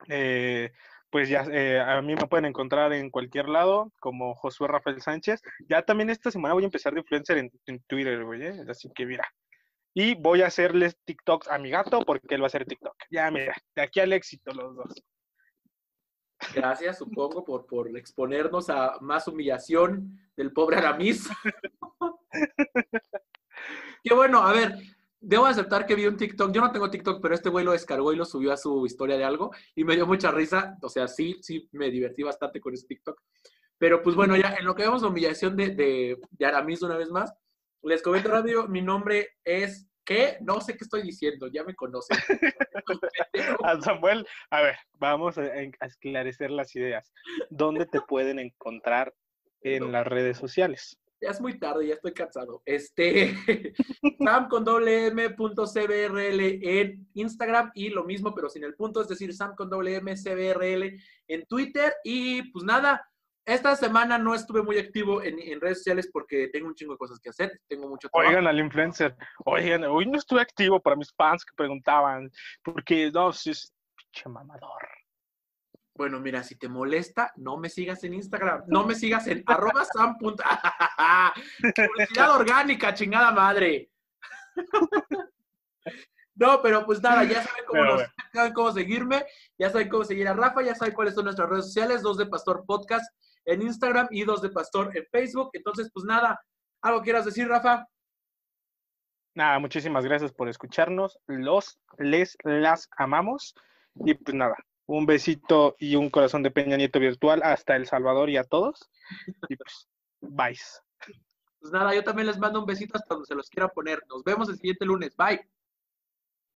A: Eh, pues ya eh, a mí me pueden encontrar en cualquier lado como Josué Rafael Sánchez. Ya también esta semana voy a empezar de influencer en, en Twitter, güey. ¿eh? Así que mira. Y voy a hacerles TikToks a mi gato porque él va a hacer TikTok. Ya mira, de aquí al éxito los dos.
B: Gracias, supongo, por, por exponernos a más humillación del pobre Aramis. Qué bueno, a ver, debo aceptar que vi un TikTok. Yo no tengo TikTok, pero este güey lo descargó y lo subió a su historia de algo y me dio mucha risa. O sea, sí, sí, me divertí bastante con ese TikTok. Pero pues bueno, ya en lo que vemos la humillación de, de, de Aramis una vez más, les comento rápido, mi nombre es... ¿Qué? No sé qué estoy diciendo, ya me conocen.
A: A Samuel, a ver, vamos a, a esclarecer las ideas. ¿Dónde te pueden encontrar en las redes sociales?
B: Ya es muy tarde, ya estoy cansado. Este, sam con doble m punto CBRL en Instagram y lo mismo, pero sin el punto, es decir, sam con doble m CBRL en Twitter. Y pues nada, esta semana no estuve muy activo en, en redes sociales porque tengo un chingo de cosas que hacer, tengo mucho trabajo.
A: Oigan al influencer, oigan, hoy no estuve activo para mis fans que preguntaban, porque no, si es pinche mamador.
B: Bueno, mira, si te molesta, no me sigas en Instagram, no me sigas en arroba sam. Publicidad orgánica, chingada madre. No, pero pues nada, ya saben cómo, nos- saben cómo seguirme, ya saben cómo seguir a Rafa, ya saben cuáles son nuestras redes sociales, dos de Pastor Podcast en Instagram y dos de Pastor en Facebook. Entonces, pues nada, ¿algo quieras decir, Rafa?
A: Nada, muchísimas gracias por escucharnos. Los, les, las amamos. Y pues nada, un besito y un corazón de Peña Nieto virtual hasta El Salvador y a todos. Y pues, bye.
B: Pues nada, yo también les mando un besito hasta donde se los quiera poner. Nos vemos el siguiente lunes. Bye.